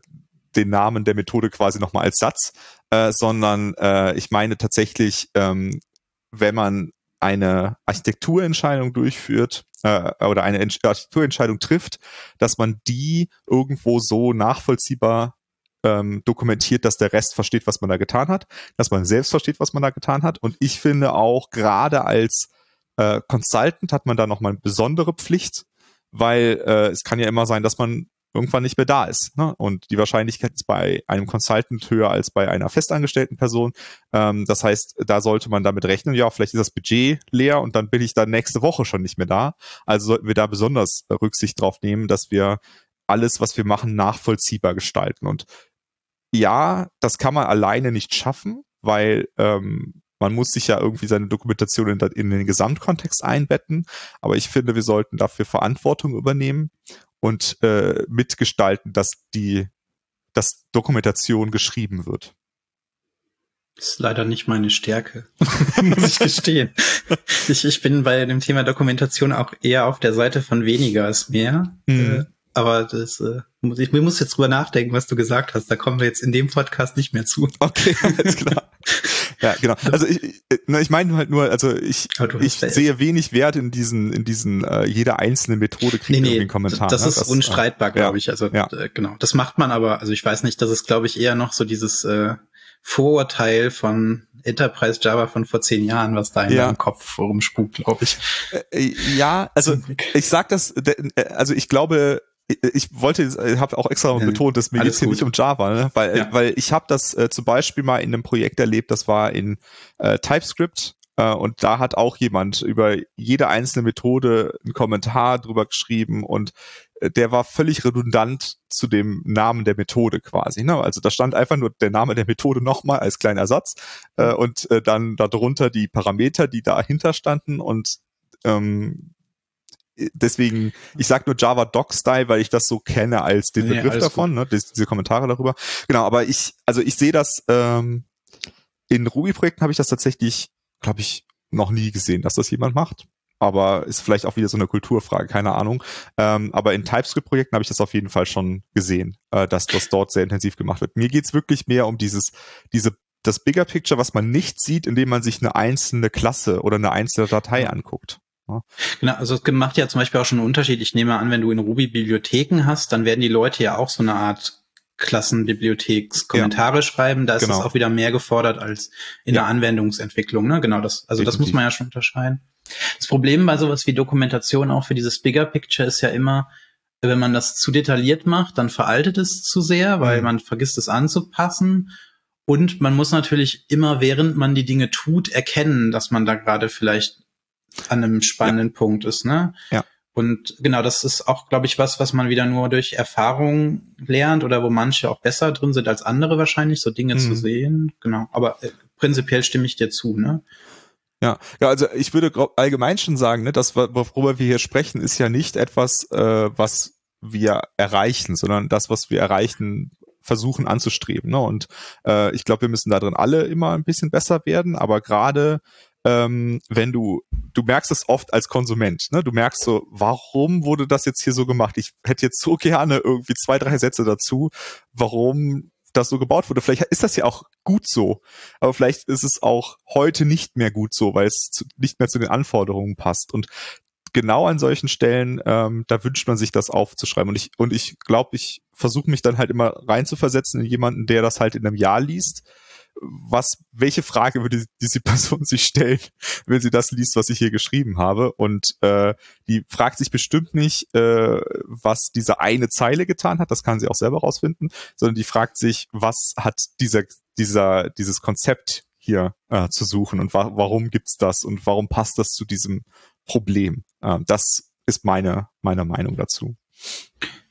den Namen der Methode quasi nochmal als Satz, äh, sondern äh, ich meine tatsächlich, ähm, wenn man eine Architekturentscheidung durchführt äh, oder eine Architekturentscheidung trifft, dass man die irgendwo so nachvollziehbar ähm, dokumentiert, dass der Rest versteht, was man da getan hat, dass man selbst versteht, was man da getan hat. Und ich finde auch gerade als äh, Consultant hat man da nochmal eine besondere Pflicht, weil äh, es kann ja immer sein, dass man irgendwann nicht mehr da ist. Ne? Und die Wahrscheinlichkeit ist bei einem Consultant höher als bei einer festangestellten Person. Ähm, das heißt, da sollte man damit rechnen, ja, vielleicht ist das Budget leer und dann bin ich dann nächste Woche schon nicht mehr da. Also sollten wir da besonders Rücksicht drauf nehmen, dass wir alles, was wir machen, nachvollziehbar gestalten. Und ja, das kann man alleine nicht schaffen, weil ähm, man muss sich ja irgendwie seine Dokumentation in, in, den Gesamtkontext einbetten. Aber ich finde, wir sollten dafür Verantwortung übernehmen und äh, mitgestalten, dass die, dass Dokumentation geschrieben wird. Das ist leider nicht meine Stärke, *laughs* muss ich gestehen. Ich, ich bin bei dem Thema Dokumentation auch eher auf der Seite von weniger ist mehr. Mhm. Äh, aber das, äh, muss ich, ich muss jetzt drüber nachdenken, was du gesagt hast. Da kommen wir jetzt in dem Podcast nicht mehr zu. Okay, alles klar. *laughs* ja, genau. *laughs* Also ich, ne, ich meine halt nur, also ich, ich sehe wenig Wert in diesen, in diesen, äh, jede einzelne Methode kriegt nee, nee, einen Kommentar. Das ne? ist das, unstreitbar, glaube ich. Also ja. äh, genau, das macht man aber, also ich weiß nicht, das ist, glaube ich, eher noch so dieses äh, Vorurteil von Enterprise Java von vor zehn Jahren, was da in ja. deinem Kopf rumspukt, glaube ich. Äh, äh, ja, also ich sag das, äh, also ich glaube, ich wollte, ich habe auch extra betont, dass mir jetzt hier nicht um Java, ne? weil, ja. weil ich habe das äh, zum Beispiel mal in einem Projekt erlebt, das war in äh, TypeScript äh, und da hat auch jemand über jede einzelne Methode einen Kommentar drüber geschrieben und äh, der war völlig redundant zu dem Namen der Methode quasi. Ne? Also da stand einfach nur der Name der Methode nochmal als kleiner Ersatz äh, und äh, dann darunter die Parameter, die dahinter standen und ähm, deswegen, ich sag nur Java Doc Style, weil ich das so kenne als den Begriff nee, davon, ne, diese Kommentare darüber. Genau, aber ich, also ich sehe das ähm, in Ruby-Projekten habe ich das tatsächlich, glaube ich, noch nie gesehen, dass das jemand macht. Aber ist vielleicht auch wieder so eine Kulturfrage, keine Ahnung. Ähm, aber in TypeScript-Projekten habe ich das auf jeden Fall schon gesehen, äh, dass das dort sehr intensiv gemacht wird. Mir geht's wirklich mehr um dieses, diese das Bigger Picture, was man nicht sieht, indem man sich eine einzelne Klasse oder eine einzelne Datei anguckt. Genau, also es macht ja zum Beispiel auch schon einen Unterschied. Ich nehme an, wenn du in Ruby Bibliotheken hast, dann werden die Leute ja auch so eine Art Klassenbibliothekskommentare ja. schreiben. Da ist genau. es auch wieder mehr gefordert als in ja. der Anwendungsentwicklung. Ne? Genau, das, also Definitiv. das muss man ja schon unterscheiden. Das Problem bei sowas wie Dokumentation auch für dieses Bigger Picture ist ja immer, wenn man das zu detailliert macht, dann veraltet es zu sehr, weil mhm. man vergisst es anzupassen. Und man muss natürlich immer, während man die Dinge tut, erkennen, dass man da gerade vielleicht an einem spannenden ja. Punkt ist, ne? Ja. Und genau, das ist auch, glaube ich, was, was man wieder nur durch Erfahrung lernt oder wo manche auch besser drin sind als andere wahrscheinlich, so Dinge mhm. zu sehen. Genau. Aber äh, prinzipiell stimme ich dir zu, ne? Ja, ja, also ich würde allgemein schon sagen, ne, das, worüber wir hier sprechen, ist ja nicht etwas, äh, was wir erreichen, sondern das, was wir erreichen, versuchen anzustreben. Ne? Und äh, ich glaube, wir müssen da drin alle immer ein bisschen besser werden, aber gerade ähm, wenn du, du merkst es oft als Konsument, ne? Du merkst so, warum wurde das jetzt hier so gemacht? Ich hätte jetzt so gerne irgendwie zwei, drei Sätze dazu, warum das so gebaut wurde. Vielleicht ist das ja auch gut so, aber vielleicht ist es auch heute nicht mehr gut so, weil es zu, nicht mehr zu den Anforderungen passt. Und genau an solchen Stellen, ähm, da wünscht man sich das aufzuschreiben. Und ich, und ich glaube, ich versuche mich dann halt immer reinzuversetzen in jemanden, der das halt in einem Jahr liest was, welche Frage würde diese Person sich stellen, *laughs* wenn sie das liest, was ich hier geschrieben habe? Und äh, die fragt sich bestimmt nicht, äh, was diese eine Zeile getan hat, das kann sie auch selber rausfinden, sondern die fragt sich, was hat dieser, dieser, dieses Konzept hier äh, zu suchen und wa warum gibt's das und warum passt das zu diesem Problem? Äh, das ist meine, meine Meinung dazu.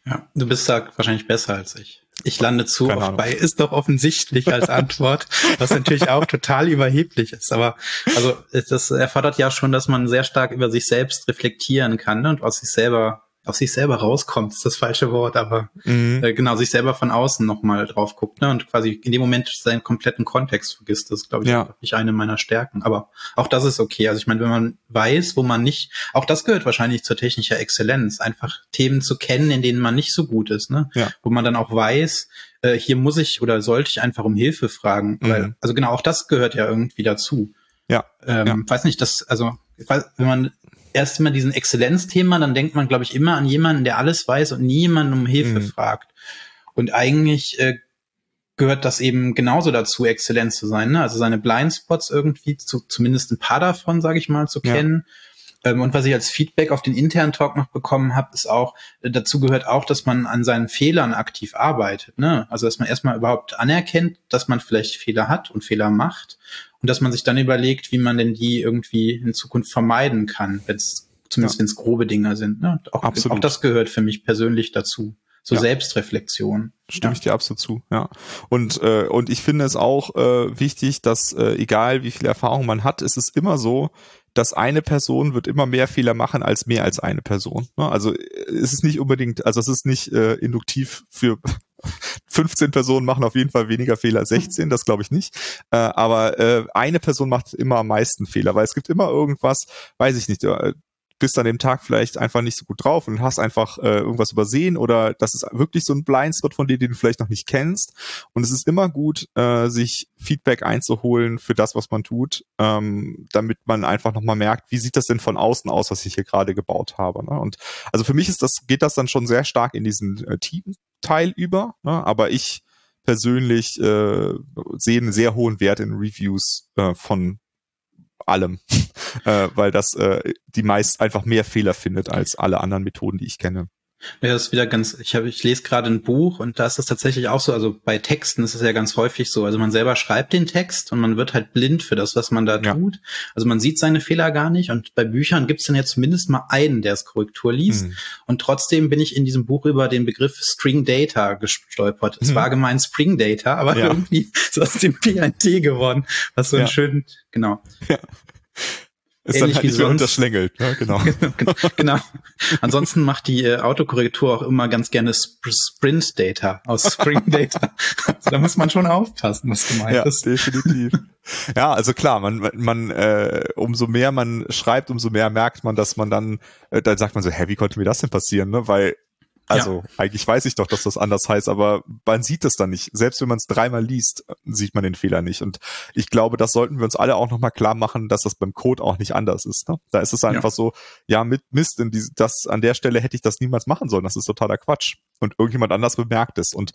Ja, du bist da wahrscheinlich besser als ich. Ich lande zu bei ist doch offensichtlich als *laughs* Antwort, was natürlich auch total überheblich ist. Aber also das erfordert ja schon, dass man sehr stark über sich selbst reflektieren kann ne, und aus sich selber aus sich selber rauskommt, ist das falsche Wort, aber mhm. äh, genau, sich selber von außen nochmal drauf guckt, ne? Und quasi in dem Moment seinen kompletten Kontext vergisst. Das ist, glaube ich, ja. nicht eine meiner Stärken. Aber auch das ist okay. Also ich meine, wenn man weiß, wo man nicht, auch das gehört wahrscheinlich zur technischer Exzellenz, einfach Themen zu kennen, in denen man nicht so gut ist, ne? Ja. Wo man dann auch weiß, äh, hier muss ich oder sollte ich einfach um Hilfe fragen. Mhm. Weil, also genau, auch das gehört ja irgendwie dazu. Ja. Ähm, ja. Weiß nicht, dass, also wenn man erst immer diesen Exzellenzthema, dann denkt man, glaube ich, immer an jemanden, der alles weiß und niemanden um Hilfe mhm. fragt. Und eigentlich äh, gehört das eben genauso dazu, exzellent zu sein. Ne? Also seine Blindspots irgendwie, zu, zumindest ein paar davon, sage ich mal, zu kennen. Ja. Ähm, und was ich als Feedback auf den internen Talk noch bekommen habe, ist auch, äh, dazu gehört auch, dass man an seinen Fehlern aktiv arbeitet. Ne? Also dass man erstmal überhaupt anerkennt, dass man vielleicht Fehler hat und Fehler macht und dass man sich dann überlegt, wie man denn die irgendwie in Zukunft vermeiden kann, wenn es zumindest ja. wenn es grobe Dinge sind. Ne? Auch, auch das gehört für mich persönlich dazu. So ja. Selbstreflexion. Stimme ja. ich dir absolut zu, ja. Und, äh, und ich finde es auch äh, wichtig, dass äh, egal wie viel Erfahrung man hat, ist es immer so, dass eine Person wird immer mehr Fehler machen als mehr als eine Person. Ne? Also es ist nicht unbedingt, also es ist nicht äh, induktiv für *laughs* 15 Personen machen auf jeden Fall weniger Fehler als 16, das glaube ich nicht. Äh, aber äh, eine Person macht immer am meisten Fehler, weil es gibt immer irgendwas, weiß ich nicht, äh, bist an dem Tag vielleicht einfach nicht so gut drauf und hast einfach äh, irgendwas übersehen oder das ist wirklich so ein Blindspot von dir, den du vielleicht noch nicht kennst. Und es ist immer gut, äh, sich Feedback einzuholen für das, was man tut, ähm, damit man einfach nochmal merkt, wie sieht das denn von außen aus, was ich hier gerade gebaut habe. Ne? Und also für mich ist das, geht das dann schon sehr stark in diesen äh, Team-Teil über, ne? aber ich persönlich äh, sehe einen sehr hohen Wert in Reviews äh, von allem, *laughs* *laughs* äh, weil das äh, die meist einfach mehr Fehler findet als alle anderen Methoden, die ich kenne. Ja, das ist wieder ganz, ich habe, ich lese gerade ein Buch und da ist es tatsächlich auch so, also bei Texten ist es ja ganz häufig so, also man selber schreibt den Text und man wird halt blind für das, was man da ja. tut. Also man sieht seine Fehler gar nicht und bei Büchern gibt es dann ja zumindest mal einen, der es Korrektur liest. Mhm. Und trotzdem bin ich in diesem Buch über den Begriff String Data gestolpert. Es mhm. war gemeint Spring Data, aber ja. irgendwie *laughs* ist aus dem PNT geworden, was so ja. einen schönen, genau. Ja. Ist Ähnlich dann halt wie sonst. unterschlängelt, ne? *laughs* genau. genau. Ansonsten macht die äh, Autokorrektur auch immer ganz gerne Sp Sprint Data aus Spring *laughs* Data. also da muss man schon aufpassen, was gemeint ja, ist. definitiv. Ja, also klar, man, man, äh, umso mehr man schreibt, umso mehr merkt man, dass man dann, äh, dann sagt man so, hä, wie konnte mir das denn passieren, ne? Weil also ja. eigentlich weiß ich doch, dass das anders heißt, aber man sieht es dann nicht. Selbst wenn man es dreimal liest, sieht man den Fehler nicht. Und ich glaube, das sollten wir uns alle auch nochmal klar machen, dass das beim Code auch nicht anders ist. Ne? Da ist es einfach ja. so, ja, mit Mist, in die, das, an der Stelle hätte ich das niemals machen sollen. Das ist totaler Quatsch. Und irgendjemand anders bemerkt es. Und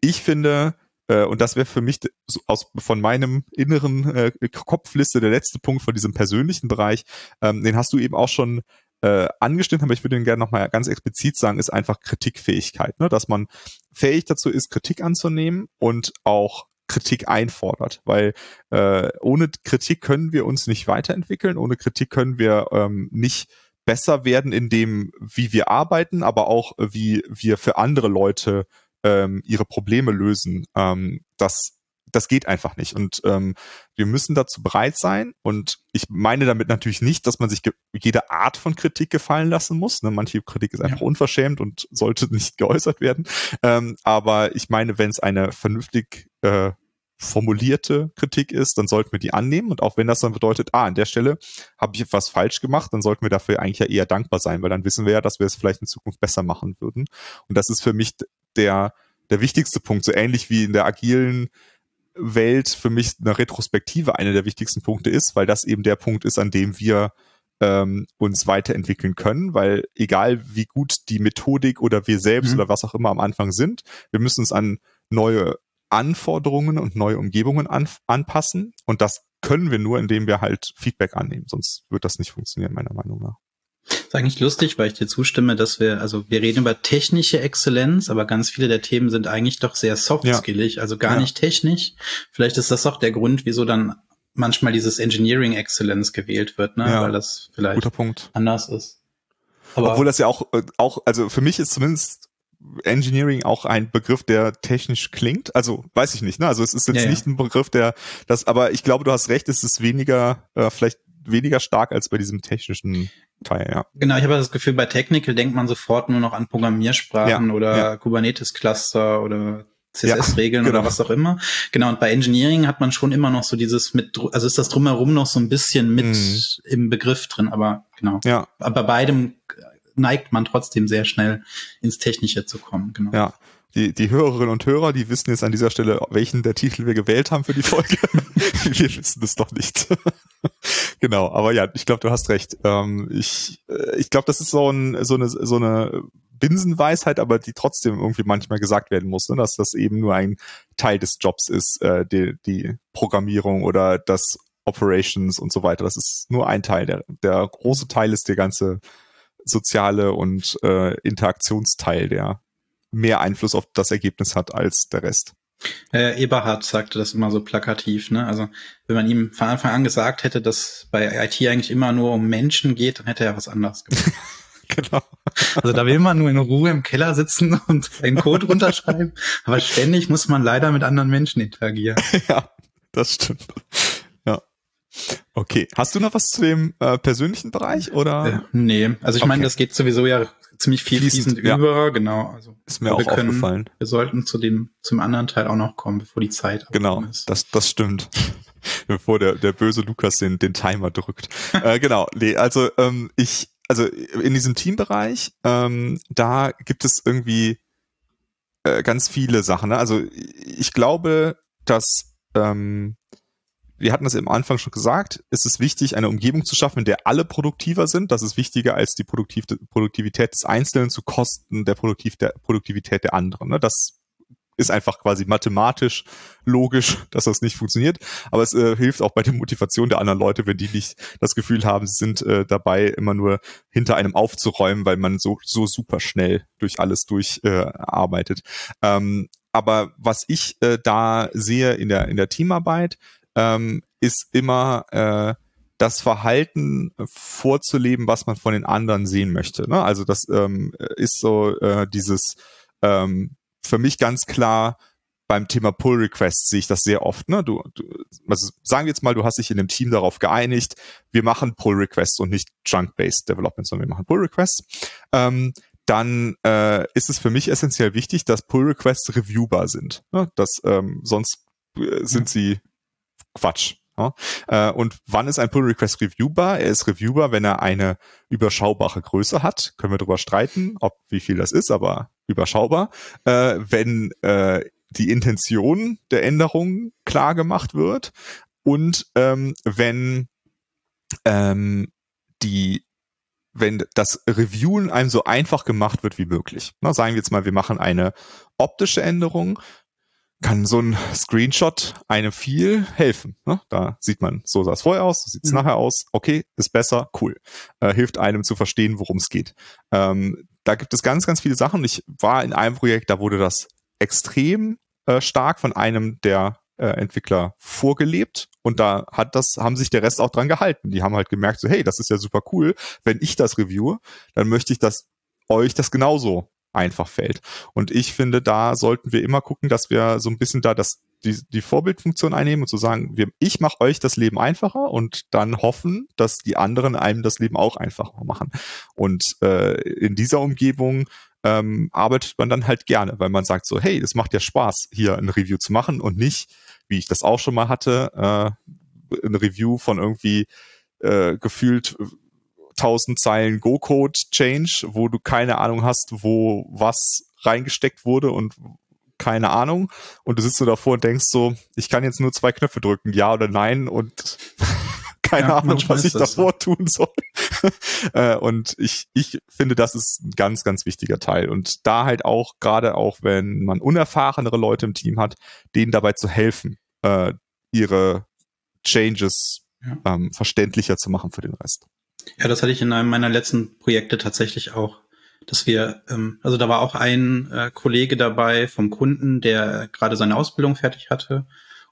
ich finde, äh, und das wäre für mich aus, von meinem inneren äh, Kopfliste der letzte Punkt von diesem persönlichen Bereich, ähm, den hast du eben auch schon äh, angeschnitten aber ich würde ihn gerne nochmal ganz explizit sagen, ist einfach Kritikfähigkeit, ne? dass man fähig dazu ist, Kritik anzunehmen und auch Kritik einfordert, weil äh, ohne Kritik können wir uns nicht weiterentwickeln, ohne Kritik können wir ähm, nicht besser werden in dem, wie wir arbeiten, aber auch wie wir für andere Leute ähm, ihre Probleme lösen. Ähm, das das geht einfach nicht. Und ähm, wir müssen dazu bereit sein. Und ich meine damit natürlich nicht, dass man sich jede Art von Kritik gefallen lassen muss. Ne? Manche Kritik ist einfach ja. unverschämt und sollte *laughs* nicht geäußert werden. Ähm, aber ich meine, wenn es eine vernünftig äh, formulierte Kritik ist, dann sollten wir die annehmen. Und auch wenn das dann bedeutet, ah, an der Stelle habe ich etwas falsch gemacht, dann sollten wir dafür eigentlich ja eher dankbar sein, weil dann wissen wir ja, dass wir es vielleicht in Zukunft besser machen würden. Und das ist für mich der, der wichtigste Punkt, so ähnlich wie in der agilen Welt für mich eine Retrospektive einer der wichtigsten Punkte ist, weil das eben der Punkt ist, an dem wir ähm, uns weiterentwickeln können, weil egal wie gut die Methodik oder wir selbst mhm. oder was auch immer am Anfang sind, wir müssen uns an neue Anforderungen und neue Umgebungen an, anpassen und das können wir nur, indem wir halt Feedback annehmen, sonst wird das nicht funktionieren, meiner Meinung nach. Das ist eigentlich lustig, weil ich dir zustimme, dass wir, also wir reden über technische Exzellenz, aber ganz viele der Themen sind eigentlich doch sehr soft-skillig, ja. also gar ja. nicht technisch. Vielleicht ist das auch der Grund, wieso dann manchmal dieses Engineering Excellence gewählt wird, ne? Ja. weil das vielleicht anders ist. Aber Obwohl das ja auch, äh, auch, also für mich ist zumindest Engineering auch ein Begriff, der technisch klingt. Also weiß ich nicht, ne? Also es ist jetzt ja, nicht ein Begriff, der das, aber ich glaube, du hast recht, es ist weniger, äh, vielleicht weniger stark als bei diesem technischen Teil, ja. Genau, ich habe das Gefühl, bei Technical denkt man sofort nur noch an Programmiersprachen ja, oder ja. Kubernetes-Cluster oder CSS-Regeln ja, genau. oder was auch immer. Genau, und bei Engineering hat man schon immer noch so dieses mit, also ist das drumherum noch so ein bisschen mit mhm. im Begriff drin, aber genau. Ja. Aber bei beidem neigt man trotzdem sehr schnell ins Technische zu kommen, genau. Ja die, die Hörerinnen und Hörer, die wissen jetzt an dieser Stelle, welchen der Titel wir gewählt haben für die Folge. *laughs* wir wissen es doch nicht. *laughs* genau, aber ja, ich glaube, du hast recht. Ähm, ich äh, ich glaube, das ist so, ein, so, eine, so eine Binsenweisheit, aber die trotzdem irgendwie manchmal gesagt werden muss, ne? dass das eben nur ein Teil des Jobs ist, äh, die, die Programmierung oder das Operations und so weiter. Das ist nur ein Teil. Der, der große Teil ist der ganze soziale und äh, Interaktionsteil, der mehr Einfluss auf das Ergebnis hat als der Rest. Äh, Eberhard sagte das immer so plakativ, ne? Also wenn man ihm von Anfang an gesagt hätte, dass bei IT eigentlich immer nur um Menschen geht, dann hätte er was anderes gemacht. *laughs* genau. Also da will man nur in Ruhe im Keller sitzen *laughs* und einen Code runterschreiben, aber ständig muss man leider mit anderen Menschen interagieren. *laughs* ja, das stimmt. Ja. Okay. Hast du noch was zu dem äh, persönlichen Bereich oder? Äh, nee, also ich okay. meine, das geht sowieso ja ziemlich viel fließend, ja. über, genau. Also ist mir auch können, aufgefallen. Wir sollten zu dem zum anderen Teil auch noch kommen, bevor die Zeit genau, ist. das das stimmt. *laughs* bevor der der böse Lukas den den Timer drückt. äh, genau, nee, also ähm, ich also in diesem Teambereich, ähm, da gibt es irgendwie äh, ganz viele Sachen. Ne? Also ich glaube, dass ähm, wir hatten das im Anfang schon gesagt, es ist wichtig, eine Umgebung zu schaffen, in der alle produktiver sind. Das ist wichtiger als die Produktiv Produktivität des Einzelnen zu Kosten der, Produktiv der Produktivität der anderen. Ne? Das ist einfach quasi mathematisch logisch, *laughs* dass das nicht funktioniert. Aber es äh, hilft auch bei der Motivation der anderen Leute, wenn die nicht das Gefühl haben, sie sind äh, dabei, immer nur hinter einem aufzuräumen, weil man so, so super schnell durch alles durcharbeitet. Äh, ähm, aber was ich äh, da sehe in der, in der Teamarbeit, ähm, ist immer äh, das Verhalten vorzuleben, was man von den anderen sehen möchte. Ne? Also das ähm, ist so äh, dieses ähm, für mich ganz klar beim Thema Pull Requests sehe ich das sehr oft. Ne? Du, du, also sagen wir jetzt mal, du hast dich in einem Team darauf geeinigt, wir machen Pull Requests und nicht Chunk-based Development, sondern wir machen Pull Requests. Ähm, dann äh, ist es für mich essentiell wichtig, dass Pull Requests reviewbar sind. Ne? Das, ähm, sonst äh, sind sie Quatsch. Ja? Äh, und wann ist ein Pull Request reviewbar? Er ist reviewbar, wenn er eine überschaubare Größe hat. Können wir darüber streiten, ob wie viel das ist, aber überschaubar. Äh, wenn äh, die Intention der Änderung klar gemacht wird und ähm, wenn ähm, die wenn das Reviewen einem so einfach gemacht wird wie möglich. Na, sagen wir jetzt mal, wir machen eine optische Änderung, kann so ein Screenshot einem viel helfen. Ne? Da sieht man, so sah es vorher aus, so sieht es mhm. nachher aus. Okay, ist besser, cool. Äh, hilft einem zu verstehen, worum es geht. Ähm, da gibt es ganz, ganz viele Sachen. Ich war in einem Projekt, da wurde das extrem äh, stark von einem der äh, Entwickler vorgelebt und da hat das, haben sich der Rest auch dran gehalten. Die haben halt gemerkt, so, hey, das ist ja super cool. Wenn ich das reviewe, dann möchte ich, dass euch das genauso einfach fällt. Und ich finde, da sollten wir immer gucken, dass wir so ein bisschen da das die, die Vorbildfunktion einnehmen und zu sagen, wir, ich mache euch das Leben einfacher und dann hoffen, dass die anderen einem das Leben auch einfacher machen. Und äh, in dieser Umgebung ähm, arbeitet man dann halt gerne, weil man sagt so, hey, es macht ja Spaß, hier ein Review zu machen und nicht, wie ich das auch schon mal hatte, äh, ein Review von irgendwie äh, gefühlt 1000 Zeilen Go-Code Change, wo du keine Ahnung hast, wo was reingesteckt wurde und keine Ahnung. Und du sitzt so davor und denkst so, ich kann jetzt nur zwei Knöpfe drücken, ja oder nein und *laughs* keine ja, Ahnung, was ich davor so. tun soll. *laughs* Äh, und ich, ich finde, das ist ein ganz, ganz wichtiger Teil. Und da halt auch, gerade auch, wenn man unerfahrenere Leute im Team hat, denen dabei zu helfen, äh, ihre Changes ja. ähm, verständlicher zu machen für den Rest. Ja, das hatte ich in einem meiner letzten Projekte tatsächlich auch, dass wir, ähm, also da war auch ein äh, Kollege dabei vom Kunden, der gerade seine Ausbildung fertig hatte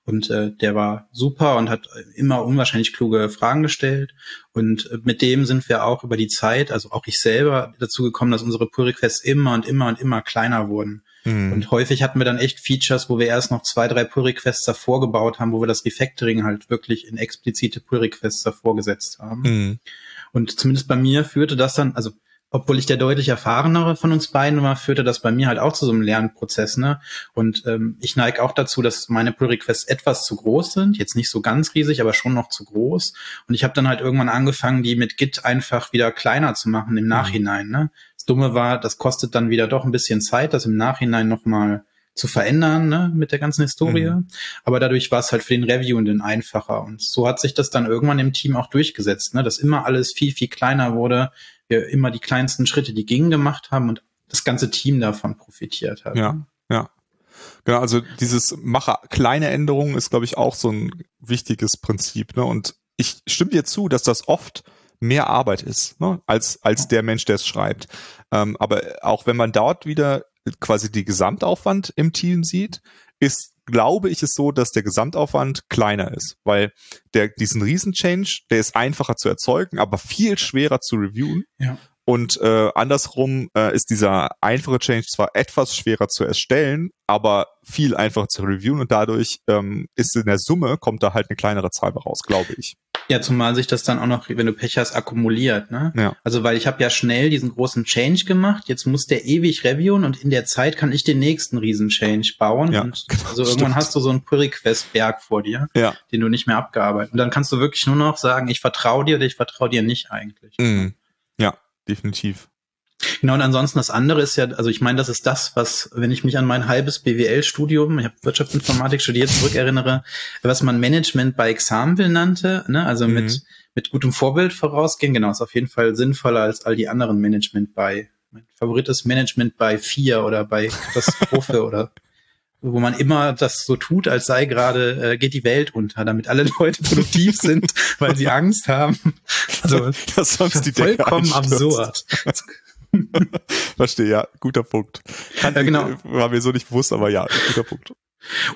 und äh, der war super und hat immer unwahrscheinlich kluge Fragen gestellt. Und äh, mit dem sind wir auch über die Zeit, also auch ich selber, dazu gekommen, dass unsere Pull Requests immer und immer und immer kleiner wurden. Mhm. Und häufig hatten wir dann echt Features, wo wir erst noch zwei, drei Pull Requests davor gebaut haben, wo wir das Refactoring halt wirklich in explizite Pull Requests davor gesetzt haben. Mhm. Und zumindest bei mir führte das dann, also obwohl ich der deutlich erfahrenere von uns beiden war, führte das bei mir halt auch zu so einem Lernprozess. Ne? Und ähm, ich neige auch dazu, dass meine Pull-Requests etwas zu groß sind. Jetzt nicht so ganz riesig, aber schon noch zu groß. Und ich habe dann halt irgendwann angefangen, die mit Git einfach wieder kleiner zu machen im mhm. Nachhinein. Ne? Das Dumme war, das kostet dann wieder doch ein bisschen Zeit, das im Nachhinein nochmal zu verändern ne, mit der ganzen Historie. Mhm. Aber dadurch war es halt für den Reviewenden einfacher. Und so hat sich das dann irgendwann im Team auch durchgesetzt, ne, dass immer alles viel, viel kleiner wurde. Wir immer die kleinsten Schritte, die gingen, gemacht haben und das ganze Team davon profitiert hat. Ja, ja. Genau, also dieses Mache kleine Änderungen ist, glaube ich, auch so ein wichtiges Prinzip. Ne? Und ich stimme dir zu, dass das oft mehr Arbeit ist, ne? als, als der Mensch, der es schreibt. Ähm, aber auch wenn man dort wieder quasi die Gesamtaufwand im Team sieht, ist, glaube ich, es so, dass der Gesamtaufwand kleiner ist, weil der, diesen Riesen-Change, der ist einfacher zu erzeugen, aber viel schwerer zu reviewen. Ja. Und äh, andersrum äh, ist dieser einfache Change zwar etwas schwerer zu erstellen, aber viel einfacher zu reviewen und dadurch ähm, ist in der Summe kommt da halt eine kleinere Zahl raus, glaube ich. Ja, zumal sich das dann auch noch, wenn du Pech hast, akkumuliert. Ne? Ja. Also weil ich habe ja schnell diesen großen Change gemacht, jetzt muss der ewig reviewen und in der Zeit kann ich den nächsten riesen Change bauen. Ja, und genau, also irgendwann stimmt. hast du so einen Pull-Request-Berg vor dir, ja. den du nicht mehr abgearbeitet. Und dann kannst du wirklich nur noch sagen, ich vertraue dir oder ich vertraue dir nicht eigentlich. Mhm. Ja, definitiv. Genau, und ansonsten das andere ist ja, also ich meine, das ist das, was, wenn ich mich an mein halbes BWL-Studium, ich habe Wirtschaftsinformatik studiert, zurückerinnere, was man Management bei Example nannte, ne? also mhm. mit, mit gutem Vorbild vorausgehen, genau, ist auf jeden Fall sinnvoller als all die anderen Management bei. Mein Favorit ist Management bei vier oder bei Katastrophe *laughs* oder wo man immer das so tut, als sei gerade, äh, geht die Welt unter, damit alle Leute produktiv sind, weil sie Angst haben. *laughs* Also das sonst die vollkommen absurd. *laughs* Verstehe, ja, guter Punkt. Kann, ja, genau. War mir so nicht bewusst, aber ja, guter Punkt.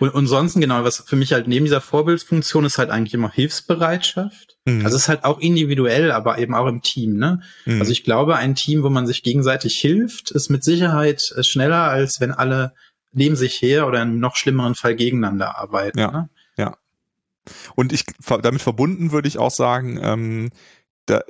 Und, und sonst, genau, was für mich halt neben dieser Vorbildsfunktion ist halt eigentlich immer Hilfsbereitschaft. Mhm. Also es ist halt auch individuell, aber eben auch im Team, ne? Mhm. Also ich glaube, ein Team, wo man sich gegenseitig hilft, ist mit Sicherheit äh, schneller, als wenn alle neben sich her oder im noch schlimmeren Fall gegeneinander arbeiten. Ja, ne? ja. Und ich damit verbunden würde ich auch sagen, ähm, da,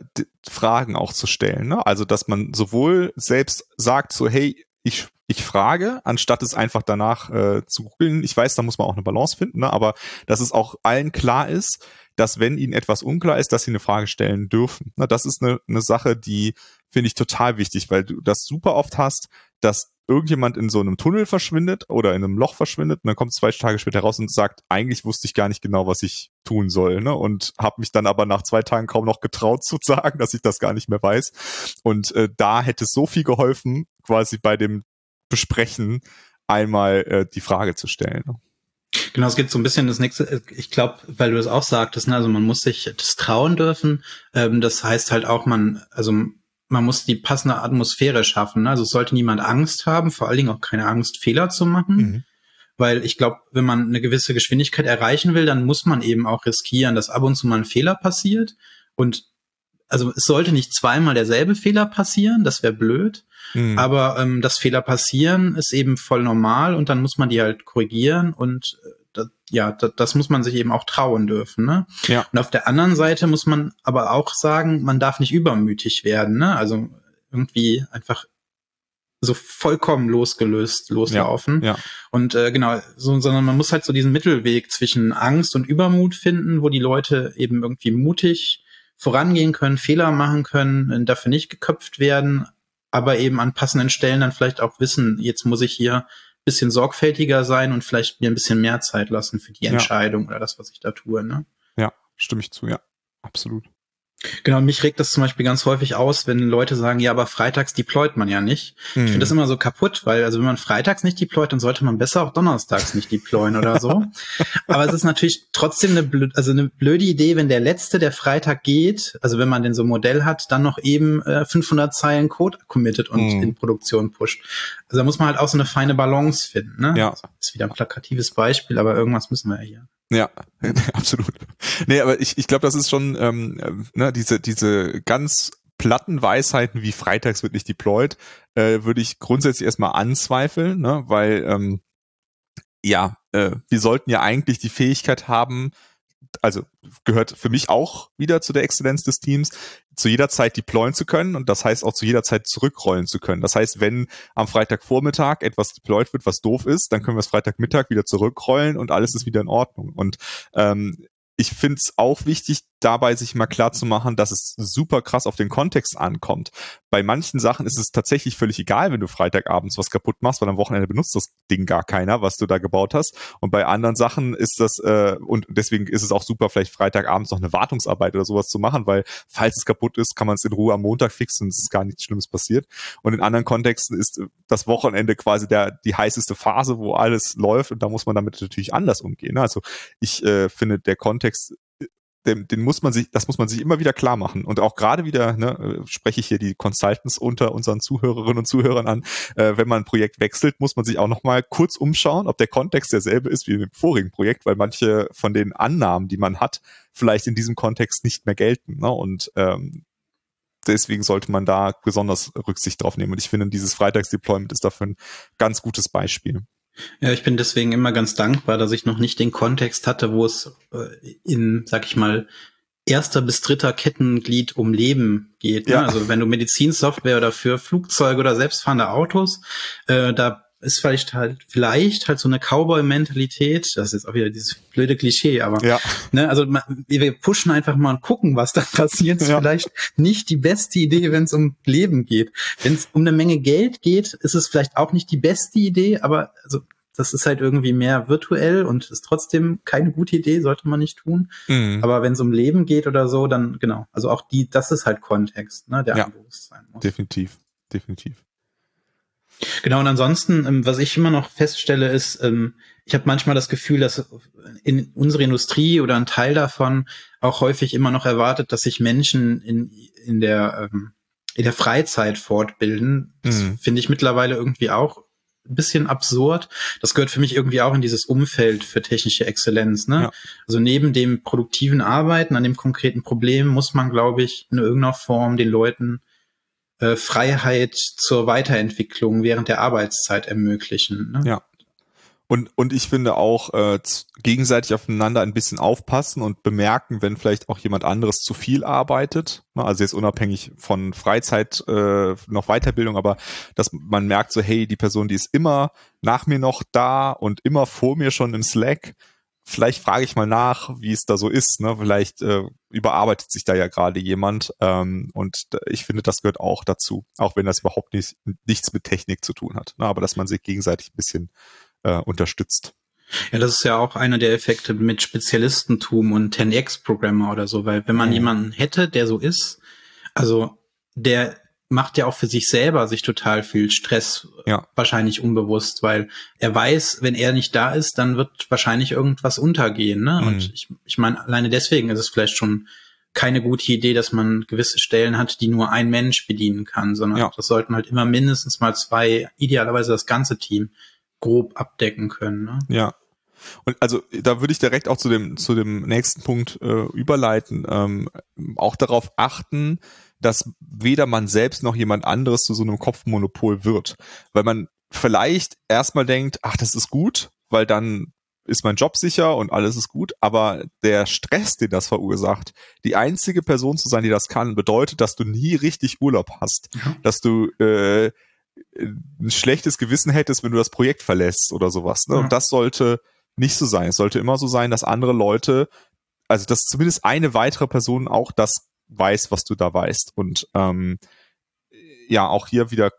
Fragen auch zu stellen. Ne? Also, dass man sowohl selbst sagt, so, hey, ich, ich frage, anstatt es einfach danach äh, zu googeln. Ich weiß, da muss man auch eine Balance finden, ne? aber dass es auch allen klar ist, dass wenn ihnen etwas unklar ist, dass sie eine Frage stellen dürfen. Ne? Das ist eine, eine Sache, die finde ich total wichtig, weil du das super oft hast, dass irgendjemand in so einem Tunnel verschwindet oder in einem Loch verschwindet und dann kommt zwei Tage später raus und sagt, eigentlich wusste ich gar nicht genau, was ich tun soll, ne? Und habe mich dann aber nach zwei Tagen kaum noch getraut *laughs* zu sagen, dass ich das gar nicht mehr weiß. Und äh, da hätte es so viel geholfen, quasi bei dem Besprechen einmal äh, die Frage zu stellen. Ne? Genau, es geht so ein bisschen das nächste, ich glaube, weil du es auch sagtest, ne, also man muss sich das trauen dürfen. Ähm, das heißt halt auch, man, also man muss die passende Atmosphäre schaffen. Ne? Also es sollte niemand Angst haben, vor allen Dingen auch keine Angst, Fehler zu machen. Mhm. Weil ich glaube, wenn man eine gewisse Geschwindigkeit erreichen will, dann muss man eben auch riskieren, dass ab und zu mal ein Fehler passiert. Und also es sollte nicht zweimal derselbe Fehler passieren, das wäre blöd. Mhm. Aber ähm, dass Fehler passieren, ist eben voll normal und dann muss man die halt korrigieren und das, ja, das, das muss man sich eben auch trauen dürfen. Ne? Ja. Und auf der anderen Seite muss man aber auch sagen, man darf nicht übermütig werden. Ne? Also irgendwie einfach so vollkommen losgelöst loslaufen. Ja, ja. Und äh, genau, so, sondern man muss halt so diesen Mittelweg zwischen Angst und Übermut finden, wo die Leute eben irgendwie mutig vorangehen können, Fehler machen können, dafür nicht geköpft werden, aber eben an passenden Stellen dann vielleicht auch wissen, jetzt muss ich hier bisschen sorgfältiger sein und vielleicht mir ein bisschen mehr Zeit lassen für die Entscheidung ja. oder das, was ich da tue. Ne? Ja, stimme ich zu, ja, absolut. Genau, mich regt das zum Beispiel ganz häufig aus, wenn Leute sagen, ja, aber freitags deployt man ja nicht. Mhm. Ich finde das immer so kaputt, weil also wenn man freitags nicht deployt, dann sollte man besser auch donnerstags nicht deployen oder so. *laughs* aber es ist natürlich trotzdem eine, blöd, also eine blöde Idee, wenn der letzte, der Freitag geht, also wenn man den so ein Modell hat, dann noch eben äh, 500 Zeilen Code committet und mhm. in Produktion pusht. Also da muss man halt auch so eine feine Balance finden. Ne? Ja. Das ist wieder ein plakatives Beispiel, aber irgendwas müssen wir ja hier. Ja, *laughs* absolut. Nee, aber ich, ich glaube, das ist schon ähm, ne, diese, diese ganz platten Weisheiten wie freitags wird nicht deployed, äh, würde ich grundsätzlich erstmal anzweifeln, ne, weil ähm, ja, äh, wir sollten ja eigentlich die Fähigkeit haben, also gehört für mich auch wieder zu der Exzellenz des Teams, zu jeder Zeit deployen zu können und das heißt auch zu jeder Zeit zurückrollen zu können. Das heißt, wenn am Freitagvormittag etwas deployed wird, was doof ist, dann können wir es Freitagmittag wieder zurückrollen und alles ist wieder in Ordnung. Und ähm, ich finde es auch wichtig, dabei sich mal klar zu machen, dass es super krass auf den Kontext ankommt. Bei manchen Sachen ist es tatsächlich völlig egal, wenn du Freitagabends was kaputt machst, weil am Wochenende benutzt das Ding gar keiner, was du da gebaut hast. Und bei anderen Sachen ist das, äh, und deswegen ist es auch super, vielleicht Freitagabends noch eine Wartungsarbeit oder sowas zu machen, weil falls es kaputt ist, kann man es in Ruhe am Montag fixen und es ist gar nichts Schlimmes passiert. Und in anderen Kontexten ist das Wochenende quasi der, die heißeste Phase, wo alles läuft und da muss man damit natürlich anders umgehen. Also ich äh, finde, der Kontext den, den muss man sich, das muss man sich immer wieder klar machen. Und auch gerade wieder, ne, spreche ich hier die Consultants unter unseren Zuhörerinnen und Zuhörern an, äh, wenn man ein Projekt wechselt, muss man sich auch nochmal kurz umschauen, ob der Kontext derselbe ist wie im vorigen Projekt, weil manche von den Annahmen, die man hat, vielleicht in diesem Kontext nicht mehr gelten. Ne? Und ähm, deswegen sollte man da besonders Rücksicht drauf nehmen. Und ich finde, dieses Freitagsdeployment ist dafür ein ganz gutes Beispiel. Ja, ich bin deswegen immer ganz dankbar, dass ich noch nicht den Kontext hatte, wo es äh, in, sag ich mal, erster bis dritter Kettenglied um Leben geht. Ne? Ja. Also wenn du Medizinsoftware oder für Flugzeuge oder selbstfahrende Autos, äh, da ist vielleicht halt, vielleicht halt so eine Cowboy-Mentalität. Das ist jetzt auch wieder dieses blöde Klischee, aber, ja. ne, also wir pushen einfach mal und gucken, was da *laughs* passiert. Ist ja. vielleicht nicht die beste Idee, wenn es um Leben geht. Wenn es um eine Menge Geld geht, ist es vielleicht auch nicht die beste Idee, aber also das ist halt irgendwie mehr virtuell und ist trotzdem keine gute Idee, sollte man nicht tun. Mhm. Aber wenn es um Leben geht oder so, dann genau. Also auch die, das ist halt Kontext, ne, der ja, sein muss. Definitiv, definitiv. Genau, und ansonsten, ähm, was ich immer noch feststelle, ist, ähm, ich habe manchmal das Gefühl, dass in unserer Industrie oder ein Teil davon auch häufig immer noch erwartet, dass sich Menschen in, in der ähm, in der Freizeit fortbilden. Das mhm. finde ich mittlerweile irgendwie auch ein bisschen absurd. Das gehört für mich irgendwie auch in dieses Umfeld für technische Exzellenz. Ne? Ja. Also neben dem produktiven Arbeiten an dem konkreten Problem muss man, glaube ich, in irgendeiner Form den Leuten äh, Freiheit zur Weiterentwicklung während der Arbeitszeit ermöglichen. Ne? Ja. Und, und ich finde auch äh, gegenseitig aufeinander ein bisschen aufpassen und bemerken, wenn vielleicht auch jemand anderes zu viel arbeitet. Ne? Also jetzt unabhängig von Freizeit äh, noch Weiterbildung, aber dass man merkt so, hey, die Person, die ist immer nach mir noch da und immer vor mir schon im Slack vielleicht frage ich mal nach, wie es da so ist. Ne? Vielleicht äh, überarbeitet sich da ja gerade jemand. Ähm, und ich finde, das gehört auch dazu, auch wenn das überhaupt nicht, nichts mit Technik zu tun hat. Ne? Aber dass man sich gegenseitig ein bisschen äh, unterstützt. Ja, das ist ja auch einer der Effekte mit Spezialistentum und 10x-Programmer oder so, weil wenn man mhm. jemanden hätte, der so ist, also der macht ja auch für sich selber sich total viel Stress, ja. wahrscheinlich unbewusst, weil er weiß, wenn er nicht da ist, dann wird wahrscheinlich irgendwas untergehen. Ne? Mhm. Und ich, ich meine, alleine deswegen ist es vielleicht schon keine gute Idee, dass man gewisse Stellen hat, die nur ein Mensch bedienen kann, sondern ja. das sollten halt immer mindestens mal zwei, idealerweise das ganze Team grob abdecken können. Ne? Ja. Und also da würde ich direkt auch zu dem zu dem nächsten Punkt äh, überleiten. Ähm, auch darauf achten, dass weder man selbst noch jemand anderes zu so einem Kopfmonopol wird. Weil man vielleicht erstmal denkt, ach, das ist gut, weil dann ist mein Job sicher und alles ist gut, aber der Stress, den das verursacht, die einzige Person zu sein, die das kann, bedeutet, dass du nie richtig Urlaub hast, ja. dass du äh, ein schlechtes Gewissen hättest, wenn du das Projekt verlässt oder sowas. Ne? Ja. Und das sollte nicht so sein. Es sollte immer so sein, dass andere Leute, also dass zumindest eine weitere Person auch das weiß, was du da weißt. Und ähm, ja, auch hier wieder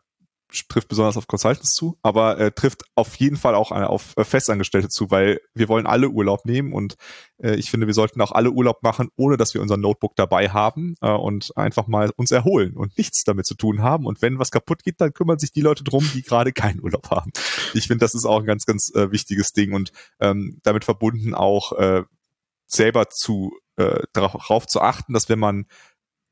trifft besonders auf Consultants zu, aber äh, trifft auf jeden Fall auch auf äh, Festangestellte zu, weil wir wollen alle Urlaub nehmen und äh, ich finde, wir sollten auch alle Urlaub machen, ohne dass wir unser Notebook dabei haben äh, und einfach mal uns erholen und nichts damit zu tun haben. Und wenn was kaputt geht, dann kümmern sich die Leute drum, die gerade *laughs* keinen Urlaub haben. Ich finde, das ist auch ein ganz, ganz äh, wichtiges Ding und ähm, damit verbunden auch äh, selber zu äh, darauf zu achten, dass wenn man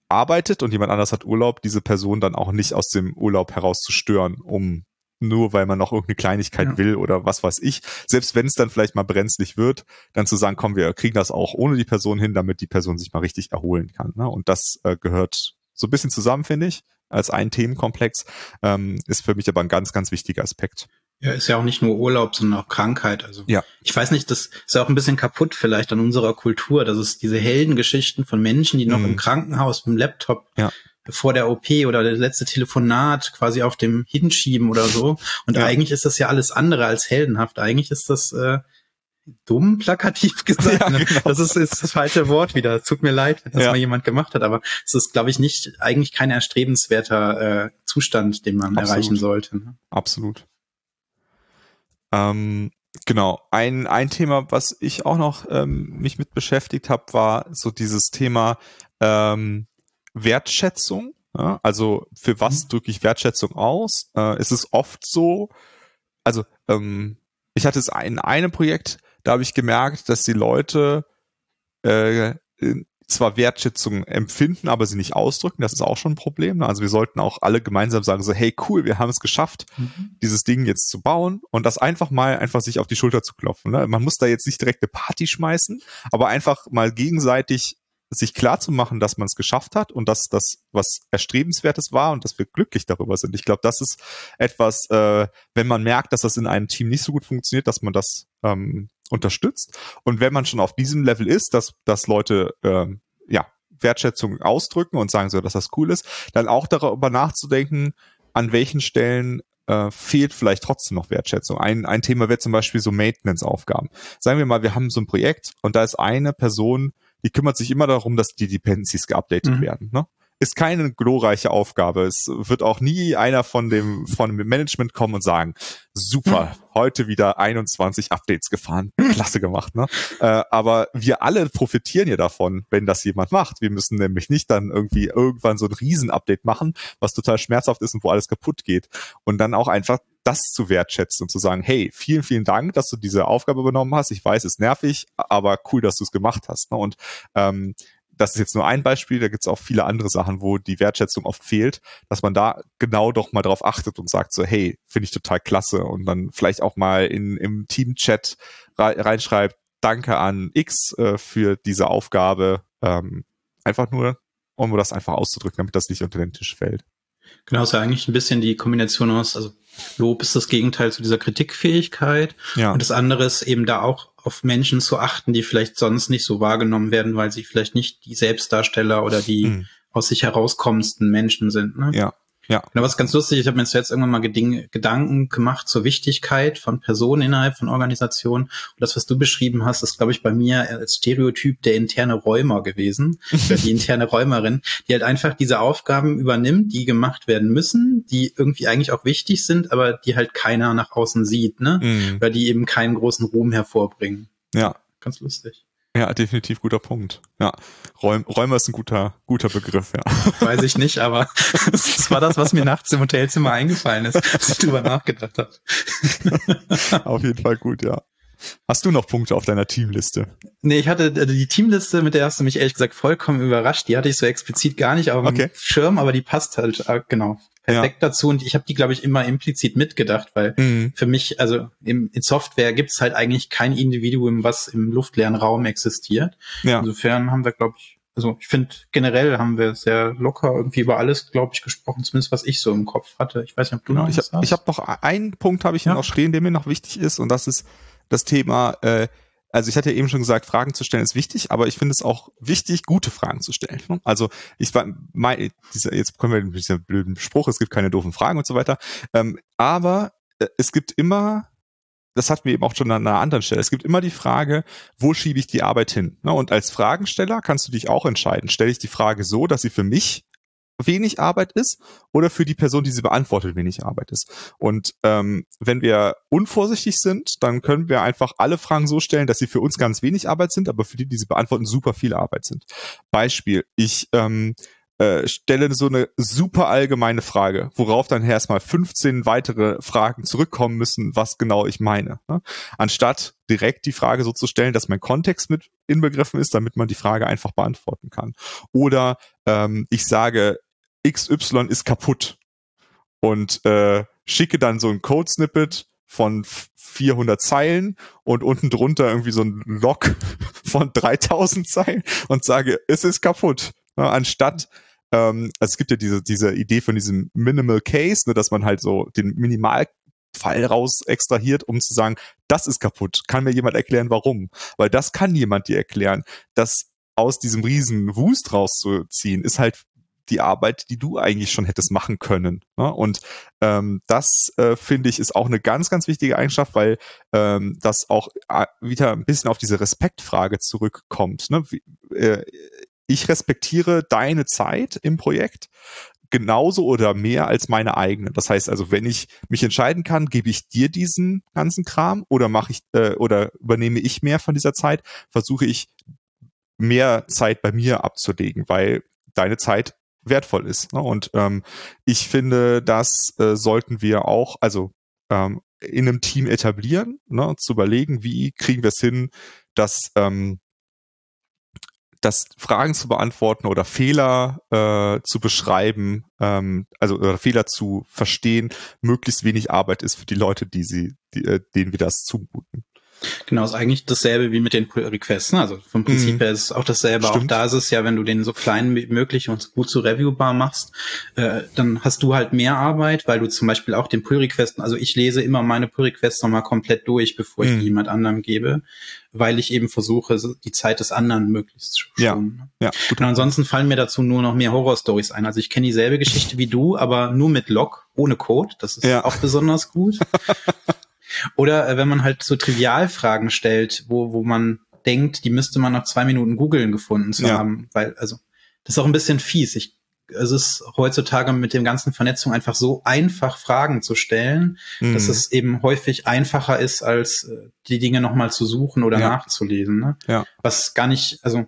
arbeitet und jemand anders hat Urlaub, diese Person dann auch nicht aus dem Urlaub heraus zu stören, um nur weil man noch irgendeine Kleinigkeit ja. will oder was weiß ich. Selbst wenn es dann vielleicht mal brenzlig wird, dann zu sagen, komm, wir kriegen das auch ohne die Person hin, damit die Person sich mal richtig erholen kann. Ne? Und das äh, gehört so ein bisschen zusammen, finde ich, als ein Themenkomplex, ähm, ist für mich aber ein ganz, ganz wichtiger Aspekt. Ja, ist ja auch nicht nur Urlaub, sondern auch Krankheit. Also ja. ich weiß nicht, das ist ja auch ein bisschen kaputt vielleicht an unserer Kultur, dass es diese Heldengeschichten von Menschen, die noch mhm. im Krankenhaus mit dem Laptop ja. vor der OP oder der letzte Telefonat quasi auf dem hinschieben oder so. Und ja. eigentlich ist das ja alles andere als heldenhaft. Eigentlich ist das äh, dumm plakativ *laughs* gesagt. Ja, genau. Das ist, ist das falsche Wort wieder. Es tut mir leid, wenn das ja. mal jemand gemacht hat, aber es ist, glaube ich, nicht eigentlich kein erstrebenswerter äh, Zustand, den man Absolut. erreichen sollte. Ne? Absolut. Ähm, genau. Ein, ein Thema, was ich auch noch ähm, mich mit beschäftigt habe, war so dieses Thema ähm, Wertschätzung. Ja? Also für was mhm. drücke ich Wertschätzung aus? Äh, es ist oft so, also ähm, ich hatte es in einem Projekt, da habe ich gemerkt, dass die Leute äh, zwar Wertschätzung empfinden, aber sie nicht ausdrücken. Das ist auch schon ein Problem. Ne? Also wir sollten auch alle gemeinsam sagen so, hey cool, wir haben es geschafft, mhm. dieses Ding jetzt zu bauen und das einfach mal einfach sich auf die Schulter zu klopfen. Ne? Man muss da jetzt nicht direkt eine Party schmeißen, aber einfach mal gegenseitig sich klar zu machen, dass man es geschafft hat und dass das was erstrebenswertes war und dass wir glücklich darüber sind. Ich glaube, das ist etwas, äh, wenn man merkt, dass das in einem Team nicht so gut funktioniert, dass man das ähm, unterstützt. Und wenn man schon auf diesem Level ist, dass, dass Leute ähm, ja, Wertschätzung ausdrücken und sagen so, dass das cool ist, dann auch darüber nachzudenken, an welchen Stellen äh, fehlt vielleicht trotzdem noch Wertschätzung. Ein, ein Thema wäre zum Beispiel so Maintenance-Aufgaben. Sagen wir mal, wir haben so ein Projekt und da ist eine Person, die kümmert sich immer darum, dass die Dependencies geupdatet mhm. werden. Ne? Ist keine glorreiche Aufgabe. Es wird auch nie einer von dem, von dem Management kommen und sagen, super, heute wieder 21 Updates gefahren. Klasse gemacht, ne? Äh, aber wir alle profitieren ja davon, wenn das jemand macht. Wir müssen nämlich nicht dann irgendwie irgendwann so ein Riesen-Update machen, was total schmerzhaft ist und wo alles kaputt geht. Und dann auch einfach das zu wertschätzen und zu sagen, hey, vielen, vielen Dank, dass du diese Aufgabe übernommen hast. Ich weiß, es ist nervig, aber cool, dass du es gemacht hast. Ne? Und ähm, das ist jetzt nur ein Beispiel, da gibt es auch viele andere Sachen, wo die Wertschätzung oft fehlt, dass man da genau doch mal drauf achtet und sagt so, hey, finde ich total klasse und dann vielleicht auch mal in, im Team-Chat reinschreibt, danke an X äh, für diese Aufgabe, ähm, einfach nur, um das einfach auszudrücken, damit das nicht unter den Tisch fällt. Genau, ist ja eigentlich ein bisschen die Kombination aus, also Lob ist das Gegenteil zu dieser Kritikfähigkeit. Ja. Und das andere ist eben da auch auf Menschen zu achten, die vielleicht sonst nicht so wahrgenommen werden, weil sie vielleicht nicht die Selbstdarsteller oder die mhm. aus sich herauskommendsten Menschen sind. Ne? Ja, ja. Genau, was ganz lustig, ich habe mir jetzt irgendwann mal Gedanken gemacht zur Wichtigkeit von Personen innerhalb von Organisationen. Und das, was du beschrieben hast, ist, glaube ich, bei mir als Stereotyp der interne Räumer gewesen, *laughs* die interne Räumerin, die halt einfach diese Aufgaben übernimmt, die gemacht werden müssen, die irgendwie eigentlich auch wichtig sind, aber die halt keiner nach außen sieht, ne? Mhm. Oder die eben keinen großen Ruhm hervorbringen. Ja. Ganz lustig. Ja, definitiv guter Punkt. Ja, Räum, Räumer ist ein guter, guter Begriff, ja. Weiß ich nicht, aber *laughs* das war das, was mir nachts im Hotelzimmer eingefallen ist, als ich drüber nachgedacht habe. Auf jeden Fall gut, ja. Hast du noch Punkte auf deiner Teamliste? Nee, ich hatte äh, die Teamliste, mit der hast du mich ehrlich gesagt vollkommen überrascht. Die hatte ich so explizit gar nicht auf dem okay. Schirm, aber die passt halt, äh, genau, perfekt ja. dazu. Und ich habe die, glaube ich, immer implizit mitgedacht, weil mhm. für mich, also im, in Software gibt es halt eigentlich kein Individuum, was im luftleeren Raum existiert. Ja. Insofern haben wir, glaube ich, also ich finde generell haben wir sehr locker irgendwie über alles, glaube ich, gesprochen, zumindest was ich so im Kopf hatte. Ich weiß nicht, ob du noch ich hab, hast. Ich habe noch einen Punkt, habe ich ja. noch stehen, der mir noch wichtig ist, und das ist das Thema, äh, also ich hatte ja eben schon gesagt, Fragen zu stellen ist wichtig, aber ich finde es auch wichtig, gute Fragen zu stellen. Ne? Also ich mein, jetzt kommen wir mit diesem blöden Spruch, es gibt keine doofen Fragen und so weiter. Ähm, aber äh, es gibt immer, das hatten wir eben auch schon an einer anderen Stelle, es gibt immer die Frage, wo schiebe ich die Arbeit hin? Ne? Und als Fragensteller kannst du dich auch entscheiden. Stelle ich die Frage so, dass sie für mich wenig Arbeit ist oder für die Person, die sie beantwortet, wenig Arbeit ist. Und ähm, wenn wir unvorsichtig sind, dann können wir einfach alle Fragen so stellen, dass sie für uns ganz wenig Arbeit sind, aber für die, die sie beantworten, super viel Arbeit sind. Beispiel, ich ähm, äh, stelle so eine super allgemeine Frage, worauf dann erstmal 15 weitere Fragen zurückkommen müssen, was genau ich meine. Ne? Anstatt direkt die Frage so zu stellen, dass mein Kontext mit inbegriffen ist, damit man die Frage einfach beantworten kann. Oder ähm, ich sage, XY ist kaputt und äh, schicke dann so ein Code-Snippet von 400 Zeilen und unten drunter irgendwie so ein Log *laughs* von 3000 Zeilen und sage, es ist kaputt. Ja, anstatt, ähm, also es gibt ja diese, diese Idee von diesem Minimal Case, ne, dass man halt so den Minimalfall raus extrahiert, um zu sagen, das ist kaputt. Kann mir jemand erklären, warum? Weil das kann jemand dir erklären. Das aus diesem riesen Wust rauszuziehen, ist halt die Arbeit, die du eigentlich schon hättest machen können. Ne? Und ähm, das äh, finde ich ist auch eine ganz, ganz wichtige Eigenschaft, weil ähm, das auch äh, wieder ein bisschen auf diese Respektfrage zurückkommt. Ne? Äh, ich respektiere deine Zeit im Projekt genauso oder mehr als meine eigene. Das heißt also, wenn ich mich entscheiden kann, gebe ich dir diesen ganzen Kram oder mache ich äh, oder übernehme ich mehr von dieser Zeit, versuche ich mehr Zeit bei mir abzulegen, weil deine Zeit wertvoll ist. Ne? Und ähm, ich finde, das äh, sollten wir auch, also ähm, in einem Team etablieren, ne? zu überlegen, wie kriegen wir es hin, dass ähm, das Fragen zu beantworten oder Fehler äh, zu beschreiben, ähm, also oder Fehler zu verstehen, möglichst wenig Arbeit ist für die Leute, die sie, die, äh, denen wir das zumuten. Genau, ist eigentlich dasselbe wie mit den Pull Requests. Ne? Also vom Prinzip mhm. her ist es auch dasselbe. Stimmt. Auch da ist es ja, wenn du den so klein wie möglich und gut zu reviewbar machst, äh, dann hast du halt mehr Arbeit, weil du zum Beispiel auch den Pull Requests, also ich lese immer meine Pull Requests nochmal komplett durch, bevor ich mhm. die jemand anderem gebe, weil ich eben versuche, die Zeit des anderen möglichst zu schonen. Ja, ja, gut. Und ansonsten fallen mir dazu nur noch mehr Horror-Stories ein. Also ich kenne dieselbe Geschichte wie du, aber nur mit Log, ohne Code. Das ist ja. auch besonders gut. *laughs* Oder äh, wenn man halt so Trivialfragen stellt, wo, wo man denkt, die müsste man nach zwei Minuten googeln gefunden zu ja. haben. Weil, also, das ist auch ein bisschen fies. Ich, es ist heutzutage mit dem ganzen Vernetzung einfach so einfach, Fragen zu stellen, mhm. dass es eben häufig einfacher ist, als äh, die Dinge nochmal zu suchen oder ja. nachzulesen. Ne? Ja. Was gar nicht, also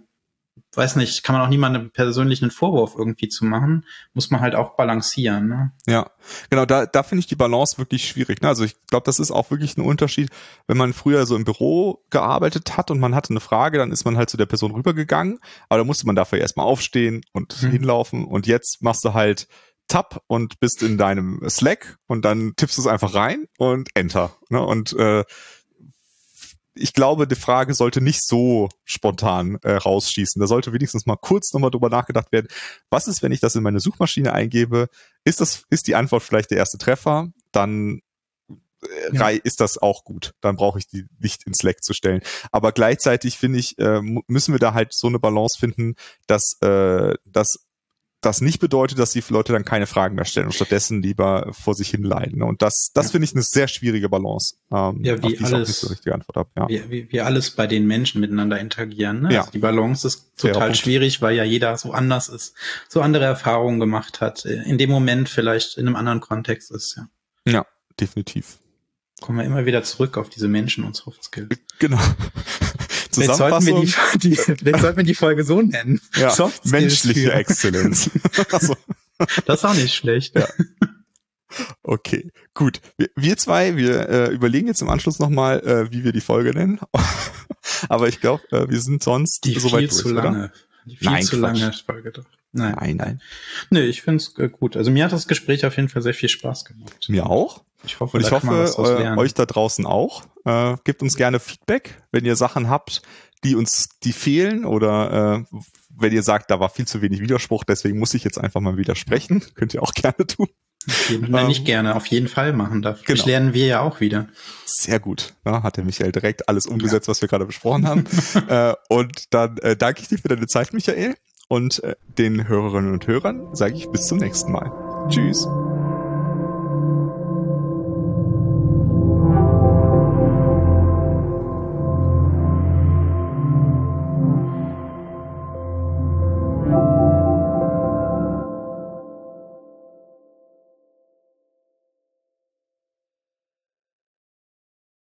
weiß nicht, kann man auch niemandem persönlich einen Vorwurf irgendwie zu machen, muss man halt auch balancieren. Ne? Ja, genau, da, da finde ich die Balance wirklich schwierig. Ne? Also ich glaube, das ist auch wirklich ein Unterschied, wenn man früher so im Büro gearbeitet hat und man hatte eine Frage, dann ist man halt zu der Person rübergegangen, aber da musste man dafür erstmal aufstehen und mhm. hinlaufen und jetzt machst du halt Tab und bist in deinem Slack und dann tippst du es einfach rein und Enter. Ne? Und äh, ich glaube, die Frage sollte nicht so spontan äh, rausschießen. Da sollte wenigstens mal kurz nochmal drüber nachgedacht werden. Was ist, wenn ich das in meine Suchmaschine eingebe? Ist das, ist die Antwort vielleicht der erste Treffer? Dann äh, ja. ist das auch gut. Dann brauche ich die nicht ins Slack zu stellen. Aber gleichzeitig finde ich, äh, müssen wir da halt so eine Balance finden, dass, äh, dass das nicht bedeutet, dass die Leute dann keine Fragen mehr stellen und stattdessen lieber vor sich hin leiden. Ne? Und das, das ja. finde ich eine sehr schwierige Balance. Ähm, ja, wie alles, so habe. Ja. Wie, wie, wie alles bei den Menschen miteinander interagieren. Ne? Ja. Also die Balance ist total schwierig, weil ja jeder so anders ist, so andere Erfahrungen gemacht hat, äh, in dem Moment vielleicht in einem anderen Kontext ist. Ja, ja definitiv. Kommen wir immer wieder zurück auf diese Menschen und Soft Skills. Genau. Vielleicht sollten, wir die, die, *laughs* vielleicht sollten wir die Folge so nennen. Ja, menschliche Exzellenz. *laughs* also. Das ist auch nicht schlecht. Ja. Okay, gut. Wir, wir zwei, wir äh, überlegen jetzt im Anschluss nochmal, äh, wie wir die Folge nennen. *laughs* Aber ich glaube, äh, wir sind sonst die soweit viel durch, zu lange. Oder? Viel nein, zu Quatsch. lange Folge. Nein, nein. nein. Nee, ich finde es äh, gut. Also mir hat das Gespräch auf jeden Fall sehr viel Spaß gemacht. Mir auch. Ich hoffe, Und ich hoffe äh, euch da draußen auch. Äh, gebt uns gerne Feedback, wenn ihr Sachen habt, die uns, die fehlen oder äh, wenn ihr sagt, da war viel zu wenig Widerspruch, deswegen muss ich jetzt einfach mal widersprechen. *laughs* Könnt ihr auch gerne tun. Nein, nicht gerne, auf jeden Fall machen darf. Genau. lernen wir ja auch wieder. Sehr gut. Ja, hat der Michael direkt alles umgesetzt, ja. was wir gerade besprochen haben. *laughs* äh, und dann äh, danke ich dir für deine Zeit, Michael. Und äh, den Hörerinnen und Hörern sage ich bis zum nächsten Mal. Tschüss.